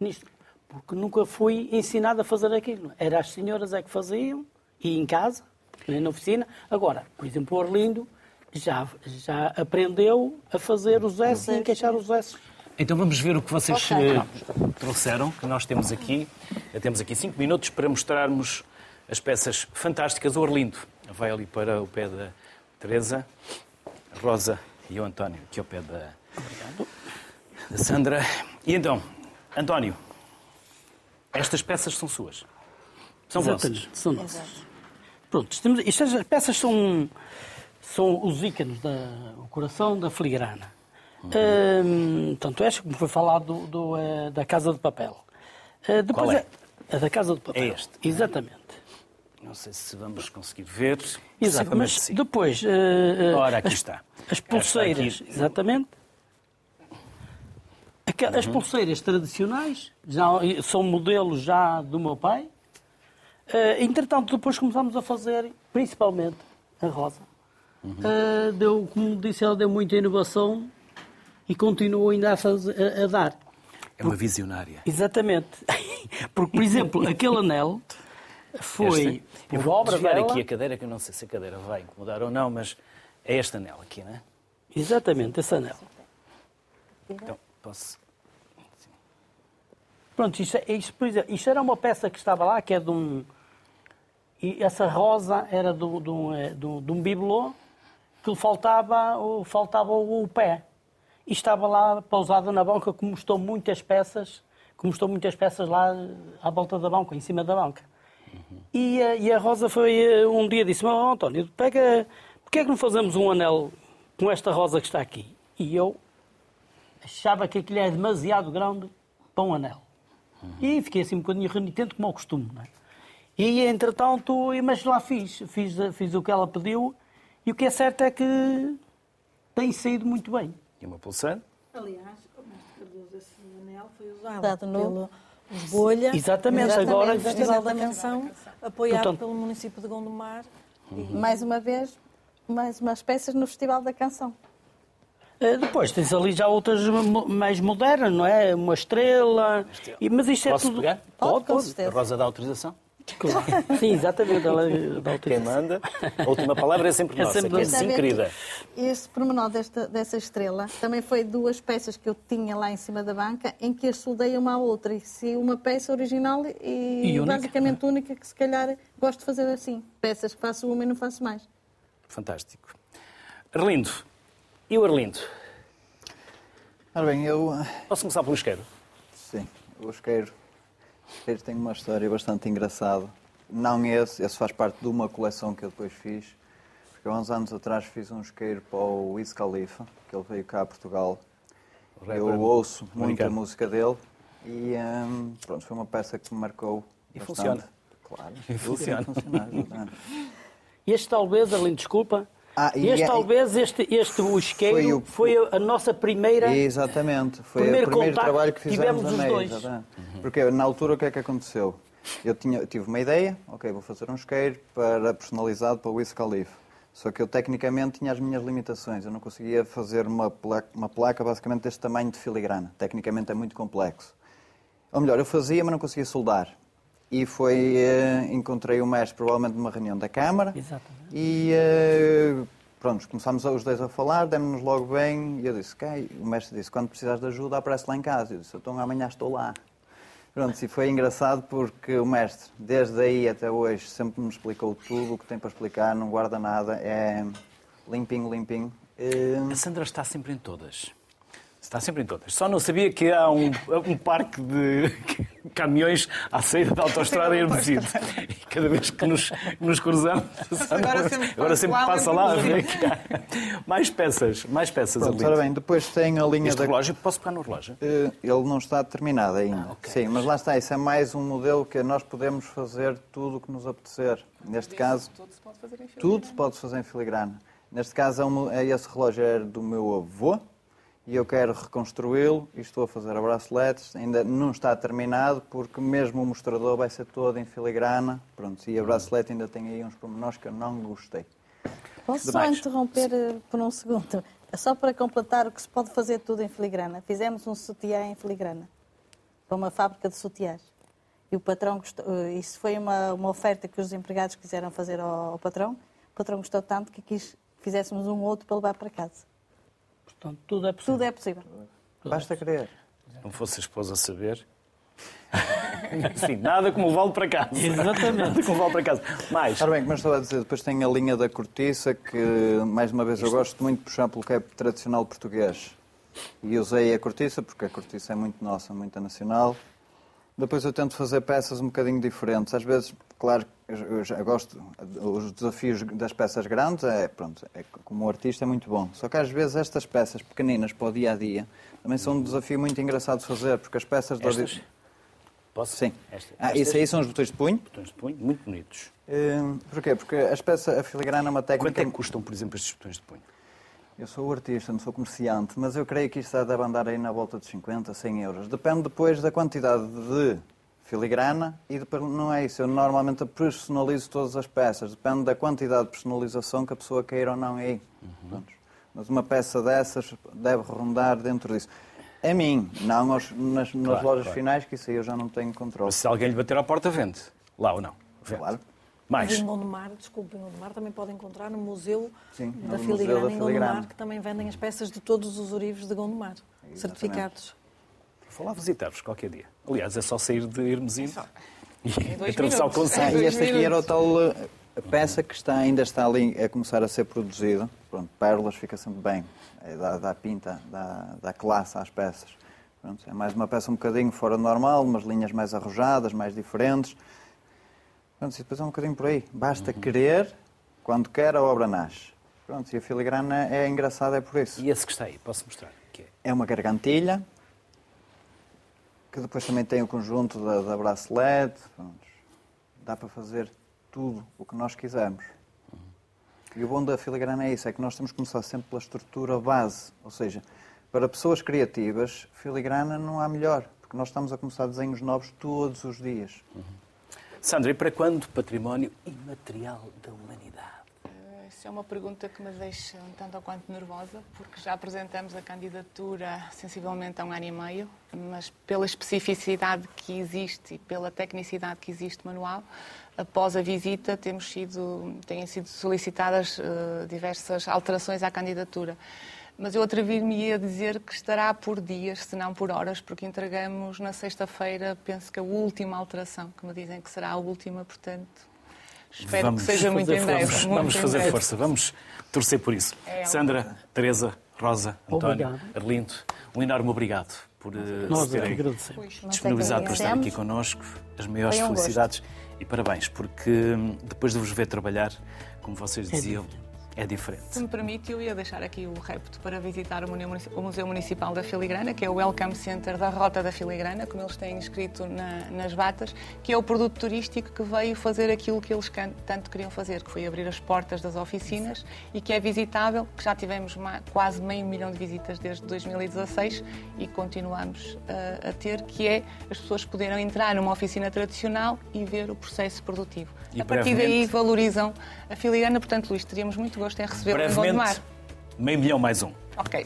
B: nisto. Porque nunca fui ensinado a fazer aquilo. Era as senhoras é que faziam, e em casa, nem na oficina. Agora, por exemplo, o Orlindo já, já aprendeu a fazer os S e encaixar os S.
A: Então vamos ver o que vocês
C: Ok.
A: eh, trouxeram, que nós temos aqui. Eh, Temos aqui cinco minutos para mostrarmos as peças fantásticas. O Orlindo vai ali para o pé da Teresa, Rosa e o António, aqui ao pé da, da Sandra. E então, António, estas peças são suas. São vossas.
B: São nossas. Pronto, temos, estas peças são, são os ícones, da, o coração da filigrana. Hum, tanto esta, como foi falado, do, do, eh, da Casa de Papel. Eh, depois
A: Qual é?
B: A da Casa de Papel.
A: É este.
B: Exatamente.
A: Não sei se vamos conseguir ver.
B: Exato,
A: Possivelmente
B: mas
A: sim.
B: depois... eh,
A: Ora, aqui
B: as,
A: está.
B: As
A: está
B: pulseiras, exatamente. Aquela-
A: Uhum.
B: As pulseiras tradicionais já são modelos já do meu pai. Eh, entretanto, depois começámos a fazer, principalmente, a rosa.
A: Uhum.
B: Eh, deu, como disse, ela deu muita inovação e continua ainda a, fazer- a- a dar.
A: É uma visionária.
B: Exatamente. Porque, por exemplo, aquele anel foi
A: Eu
B: por
A: vou
B: obra
A: desviar
B: dela.
A: aqui a cadeira, que eu não sei se a cadeira vai incomodar ou não, mas é este anel aqui, não é?
B: Exatamente, esse anel.
A: Então, posso...
B: Pronto, isto, é- isto, por exemplo, isto era uma peça que estava lá, que é de um. E essa rosa era de, de um, eh, de um, de um bibelô que lhe faltava, faltava o, pé. E estava lá pousada na banca, como estão muitas peças, como estão muitas peças lá à volta da banca, em cima da banca. E, a- e a Rosa foi eh, um dia disse: oh, António, pega, porquê é que não fazemos um anel com esta rosa que está aqui? E eu achava que aquilo é demasiado grande para um anel. E fiquei assim um bocadinho renitente, como ao costume. Não é? E, entretanto, mas lá fiz, fiz. Fiz o que ela pediu e o que é certo é que tem saído muito bem.
A: E uma pulseira?
F: Aliás, o mestre Cardoso, esse anel foi usado
C: no-
F: pelo Bolha,
B: Exatamente,
C: Exatamente,
B: agora
F: no Festival da. Canção, apoiado
B: Portanto-
F: pelo município de Gondomar.
C: Mais uma vez, mais umas peças no Festival da Canção.
B: Eh, Depois tens ali já outras mais modernas, não é? Uma estrela. Mas isto é
A: Posso
B: tudo.
A: pegar?
C: Pode, com
A: A
C: certeza.
A: Rosa dá autorização?
B: Claro. Sim, exatamente. Ela dá
A: Quem manda? A última palavra é sempre
B: É
A: nossa,
B: sempre
A: que é
B: nossa.
A: sim, querida.
C: Este pormenor desta, dessa estrela também foi duas peças que eu tinha lá em cima da banca em que as soldei uma à outra. E se uma peça original e,
B: E única,
C: basicamente única que se calhar gosto de fazer assim. Peças que faço uma e não faço mais.
A: Fantástico. Arlindo. E o Arlindo?
D: Ora bem, eu.
A: Posso começar pelo isqueiro?
D: Sim, o isqueiro. O isqueiro tem uma história bastante engraçada. Não esse, esse faz parte de uma coleção que eu depois fiz. Porque há uns anos atrás fiz um isqueiro para o Wiz Khalifa, que ele veio cá a Portugal. Eu ouço muito a
A: americano.
D: música dele e hum, pronto, foi uma peça que me marcou.
A: E
D: bastante.
A: funciona.
D: Claro,
A: E funciona.
D: funciona.
B: Este talvez, Arlindo, desculpa.
D: Ah, e
B: este
D: é-
B: talvez, este, este isqueiro,
D: Foi
B: foi,
D: o-
B: a nossa primeira.
D: Exatamente, foi
B: Primeiro
D: o primeiro trabalho que fizemos
B: tivemos os
D: meio.
B: dois.
D: exatamente. Porque na altura o que é que aconteceu? Eu tinha, tive uma ideia, ok, vou fazer um isqueiro para, personalizado para o Wiz Khalifa. Só que eu tecnicamente tinha as minhas limitações. Eu não conseguia fazer uma placa, uma placa basicamente deste tamanho de filigrana. Tecnicamente é muito complexo. Ou melhor, eu fazia, mas não conseguia soldar. E foi, eh, encontrei o mestre provavelmente numa reunião da Câmara.
B: Exatamente.
D: E eh, pronto, começámos os dois a falar, demos-nos logo bem. E eu disse, ok, o mestre disse, quando precisares de ajuda, aparece lá em casa. Eu disse, então amanhã estou lá. Pronto, e foi engraçado porque o mestre, desde aí até hoje, sempre me explicou tudo o que tem para explicar, não guarda nada, é limpinho, limpinho. Eh,
A: A Sandra está sempre em todas. Está sempre em todas. Só não sabia que há um, um parque de caminhões à saída da autostrada em Hermesinde. E cada vez que nos, nos cruzamos,
I: Agora sempre
A: agora sempre
I: passa lá,
A: passa lá a ver que há mais peças, mais peças
D: pronto,
A: ali.
D: ora bem, depois tem a linha
A: Este
D: da...
A: relógio, posso pegar no relógio?
D: Eh, Ele não está terminado ainda.
A: Ah, ok.
D: Sim, mas lá está, isso é mais um modelo que nós podemos fazer tudo o que nos apetecer. Neste caso,
E: Tudo se pode fazer em filigrana.
D: tudo se pode fazer em filigrana. Neste caso, é é esse relógio era do meu avô e eu quero reconstruí-lo e estou a fazer a braceletes. Ainda não está terminado porque mesmo o mostrador vai ser todo em filigrana. Pronto, e a bracelete ainda tem aí uns pormenores que eu não gostei.
C: Posso só
A: Demais.
C: interromper eh, por um segundo? É Só para completar o que se pode fazer tudo em filigrana. Fizemos um sutiã em filigrana para uma fábrica de sutiãs. E o patrão gostou, eh, isso foi uma, uma oferta que os empregados quiseram fazer ao, ao patrão. O patrão gostou tanto que quis que fizéssemos um outro para levar para casa.
B: Portanto, tudo é possível.
C: Tudo é possível.
D: Basta querer.
A: Se não fosse a esposa saber. Sim, nada como levá-lo para casa.
B: Exatamente.
A: Nada como levá-lo para casa. Mais.
D: Ora bem, como eu estava a dizer, depois tem a linha da cortiça, que, mais uma vez, eu gosto muito de puxar pelo que é tradicional português. E usei a cortiça, porque a cortiça é muito nossa, muito nacional. Depois eu tento fazer peças um bocadinho diferentes. Às vezes, claro, eu já gosto, os desafios das peças grandes, é, pronto, é, como artista é muito bom. Só que às vezes estas peças pequeninas para o dia a dia também são um desafio muito engraçado de fazer, porque as peças
A: Estas?
D: origem-
A: Posso?
D: Sim.
A: Esta-
D: Ah,
A: estas
D: isso aí são os botões de punho.
A: botões de punho, muito bonitos.
D: Hum, porquê? Porque as peças, a filigrana é uma
A: Quanto
D: técnica...
A: é que custam, por exemplo, estes botões de punho?
D: Eu sou artista, não sou comerciante, mas eu creio que isto deve andar aí na volta de 50, 100 euros. Depende depois da quantidade de filigrana e depois não é isso. Eu normalmente personalizo todas as peças. Depende da quantidade de personalização que a pessoa queira ou não aí. Pronto. Mas uma peça dessas deve rondar dentro disso. A mim, não aos- nas, nas
A: Claro,
D: lojas
A: claro.
D: finais, que isso aí eu já não tenho controle.
A: Mas se alguém lhe bater à porta, vende. Lá ou não? Vende.
D: Claro.
A: Mais.
F: Em Gondomar, desculpem, em Gondomar também pode encontrar no Museu
D: Sim,
F: da
D: no Museu
F: Filigrana
D: da
F: em
D: Filigrana.
F: Gondomar, que também vendem as peças de todos os orivos de Gondomar, certificados.
A: Vou lá visitar-vos qualquer dia. Aliás, é só sair de Hermesino e
E: dois
A: atravessar o. Conselho.
D: Ah, e este aqui era o tal eh, peça que está, ainda está ali a começar a ser produzida. Pronto, pérolas fica sempre bem. É, dá, dá pinta, dá, dá classe às peças. Pronto, é mais uma peça um bocadinho fora do normal, umas linhas mais arrojadas, mais diferentes. Pronto, e depois é um bocadinho por aí. Basta querer, quando quer, a obra nasce. Pronto, e a filigrana é engraçada, é por isso.
A: E esse que está aí, posso mostrar? Que é
D: É uma gargantilha, que depois também tem o conjunto da, da bracelete. Pronto. Dá para fazer tudo o que nós quisermos. E o bom da filigrana é isso, é que nós temos que começar sempre pela estrutura base. Ou seja, para pessoas criativas, filigrana não há melhor, porque nós estamos a começar desenhos novos todos os dias.
A: Sandra, e para quando património imaterial da humanidade?
E: Isso é uma pergunta que me deixa um tanto ou quanto nervosa, porque já apresentamos a candidatura sensivelmente há um ano e meio, mas pela especificidade que existe e pela tecnicidade que existe manual, após a visita temos sido, têm sido solicitadas eh, diversas alterações à candidatura. Mas eu atrevi-me a dizer que estará por dias, se não por horas, porque entregamos na sexta-feira, penso que a última alteração, que me dizem que será a última, portanto, espero que seja muito em breve.
A: força.
E: muito
A: Vamos
E: em
A: fazer
E: breve.
A: força, vamos torcer por isso.
E: É,
A: Sandra, Teresa, Rosa, António,
B: Obrigado.
A: Arlindo, um enorme obrigado por eh,
B: Nós
A: se terem disponibilizado para estar aqui connosco. As maiores
C: um gosto.
A: felicidades e parabéns, porque hum, depois de vos ver trabalhar, como vocês diziam, é diferente.
E: Se me permite, eu ia deixar aqui o repto para visitar o Museu Municipal da Filigrana, que é o Welcome Center da Rota da Filigrana, como eles têm escrito na- nas batas, que é o produto turístico que veio fazer aquilo que eles tanto queriam fazer, que foi abrir as portas das oficinas e que é visitável, que já tivemos ma- quase meio milhão de visitas desde 2016 e continuamos uh, a ter, que é as pessoas poderem entrar numa oficina tradicional e ver o processo produtivo.
A: E
E: a partir daí valorizam a filigrana, portanto, Luís, teríamos muito gosto em recebê-lo em Gondomar.
A: Brevemente, meio milhão mais um.
E: Ok.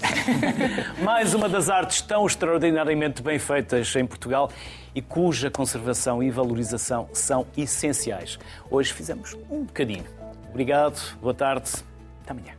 A: Mais uma das artes tão extraordinariamente bem feitas em Portugal e cuja conservação e valorização são essenciais. Hoje fizemos um bocadinho. Obrigado, boa tarde, até amanhã.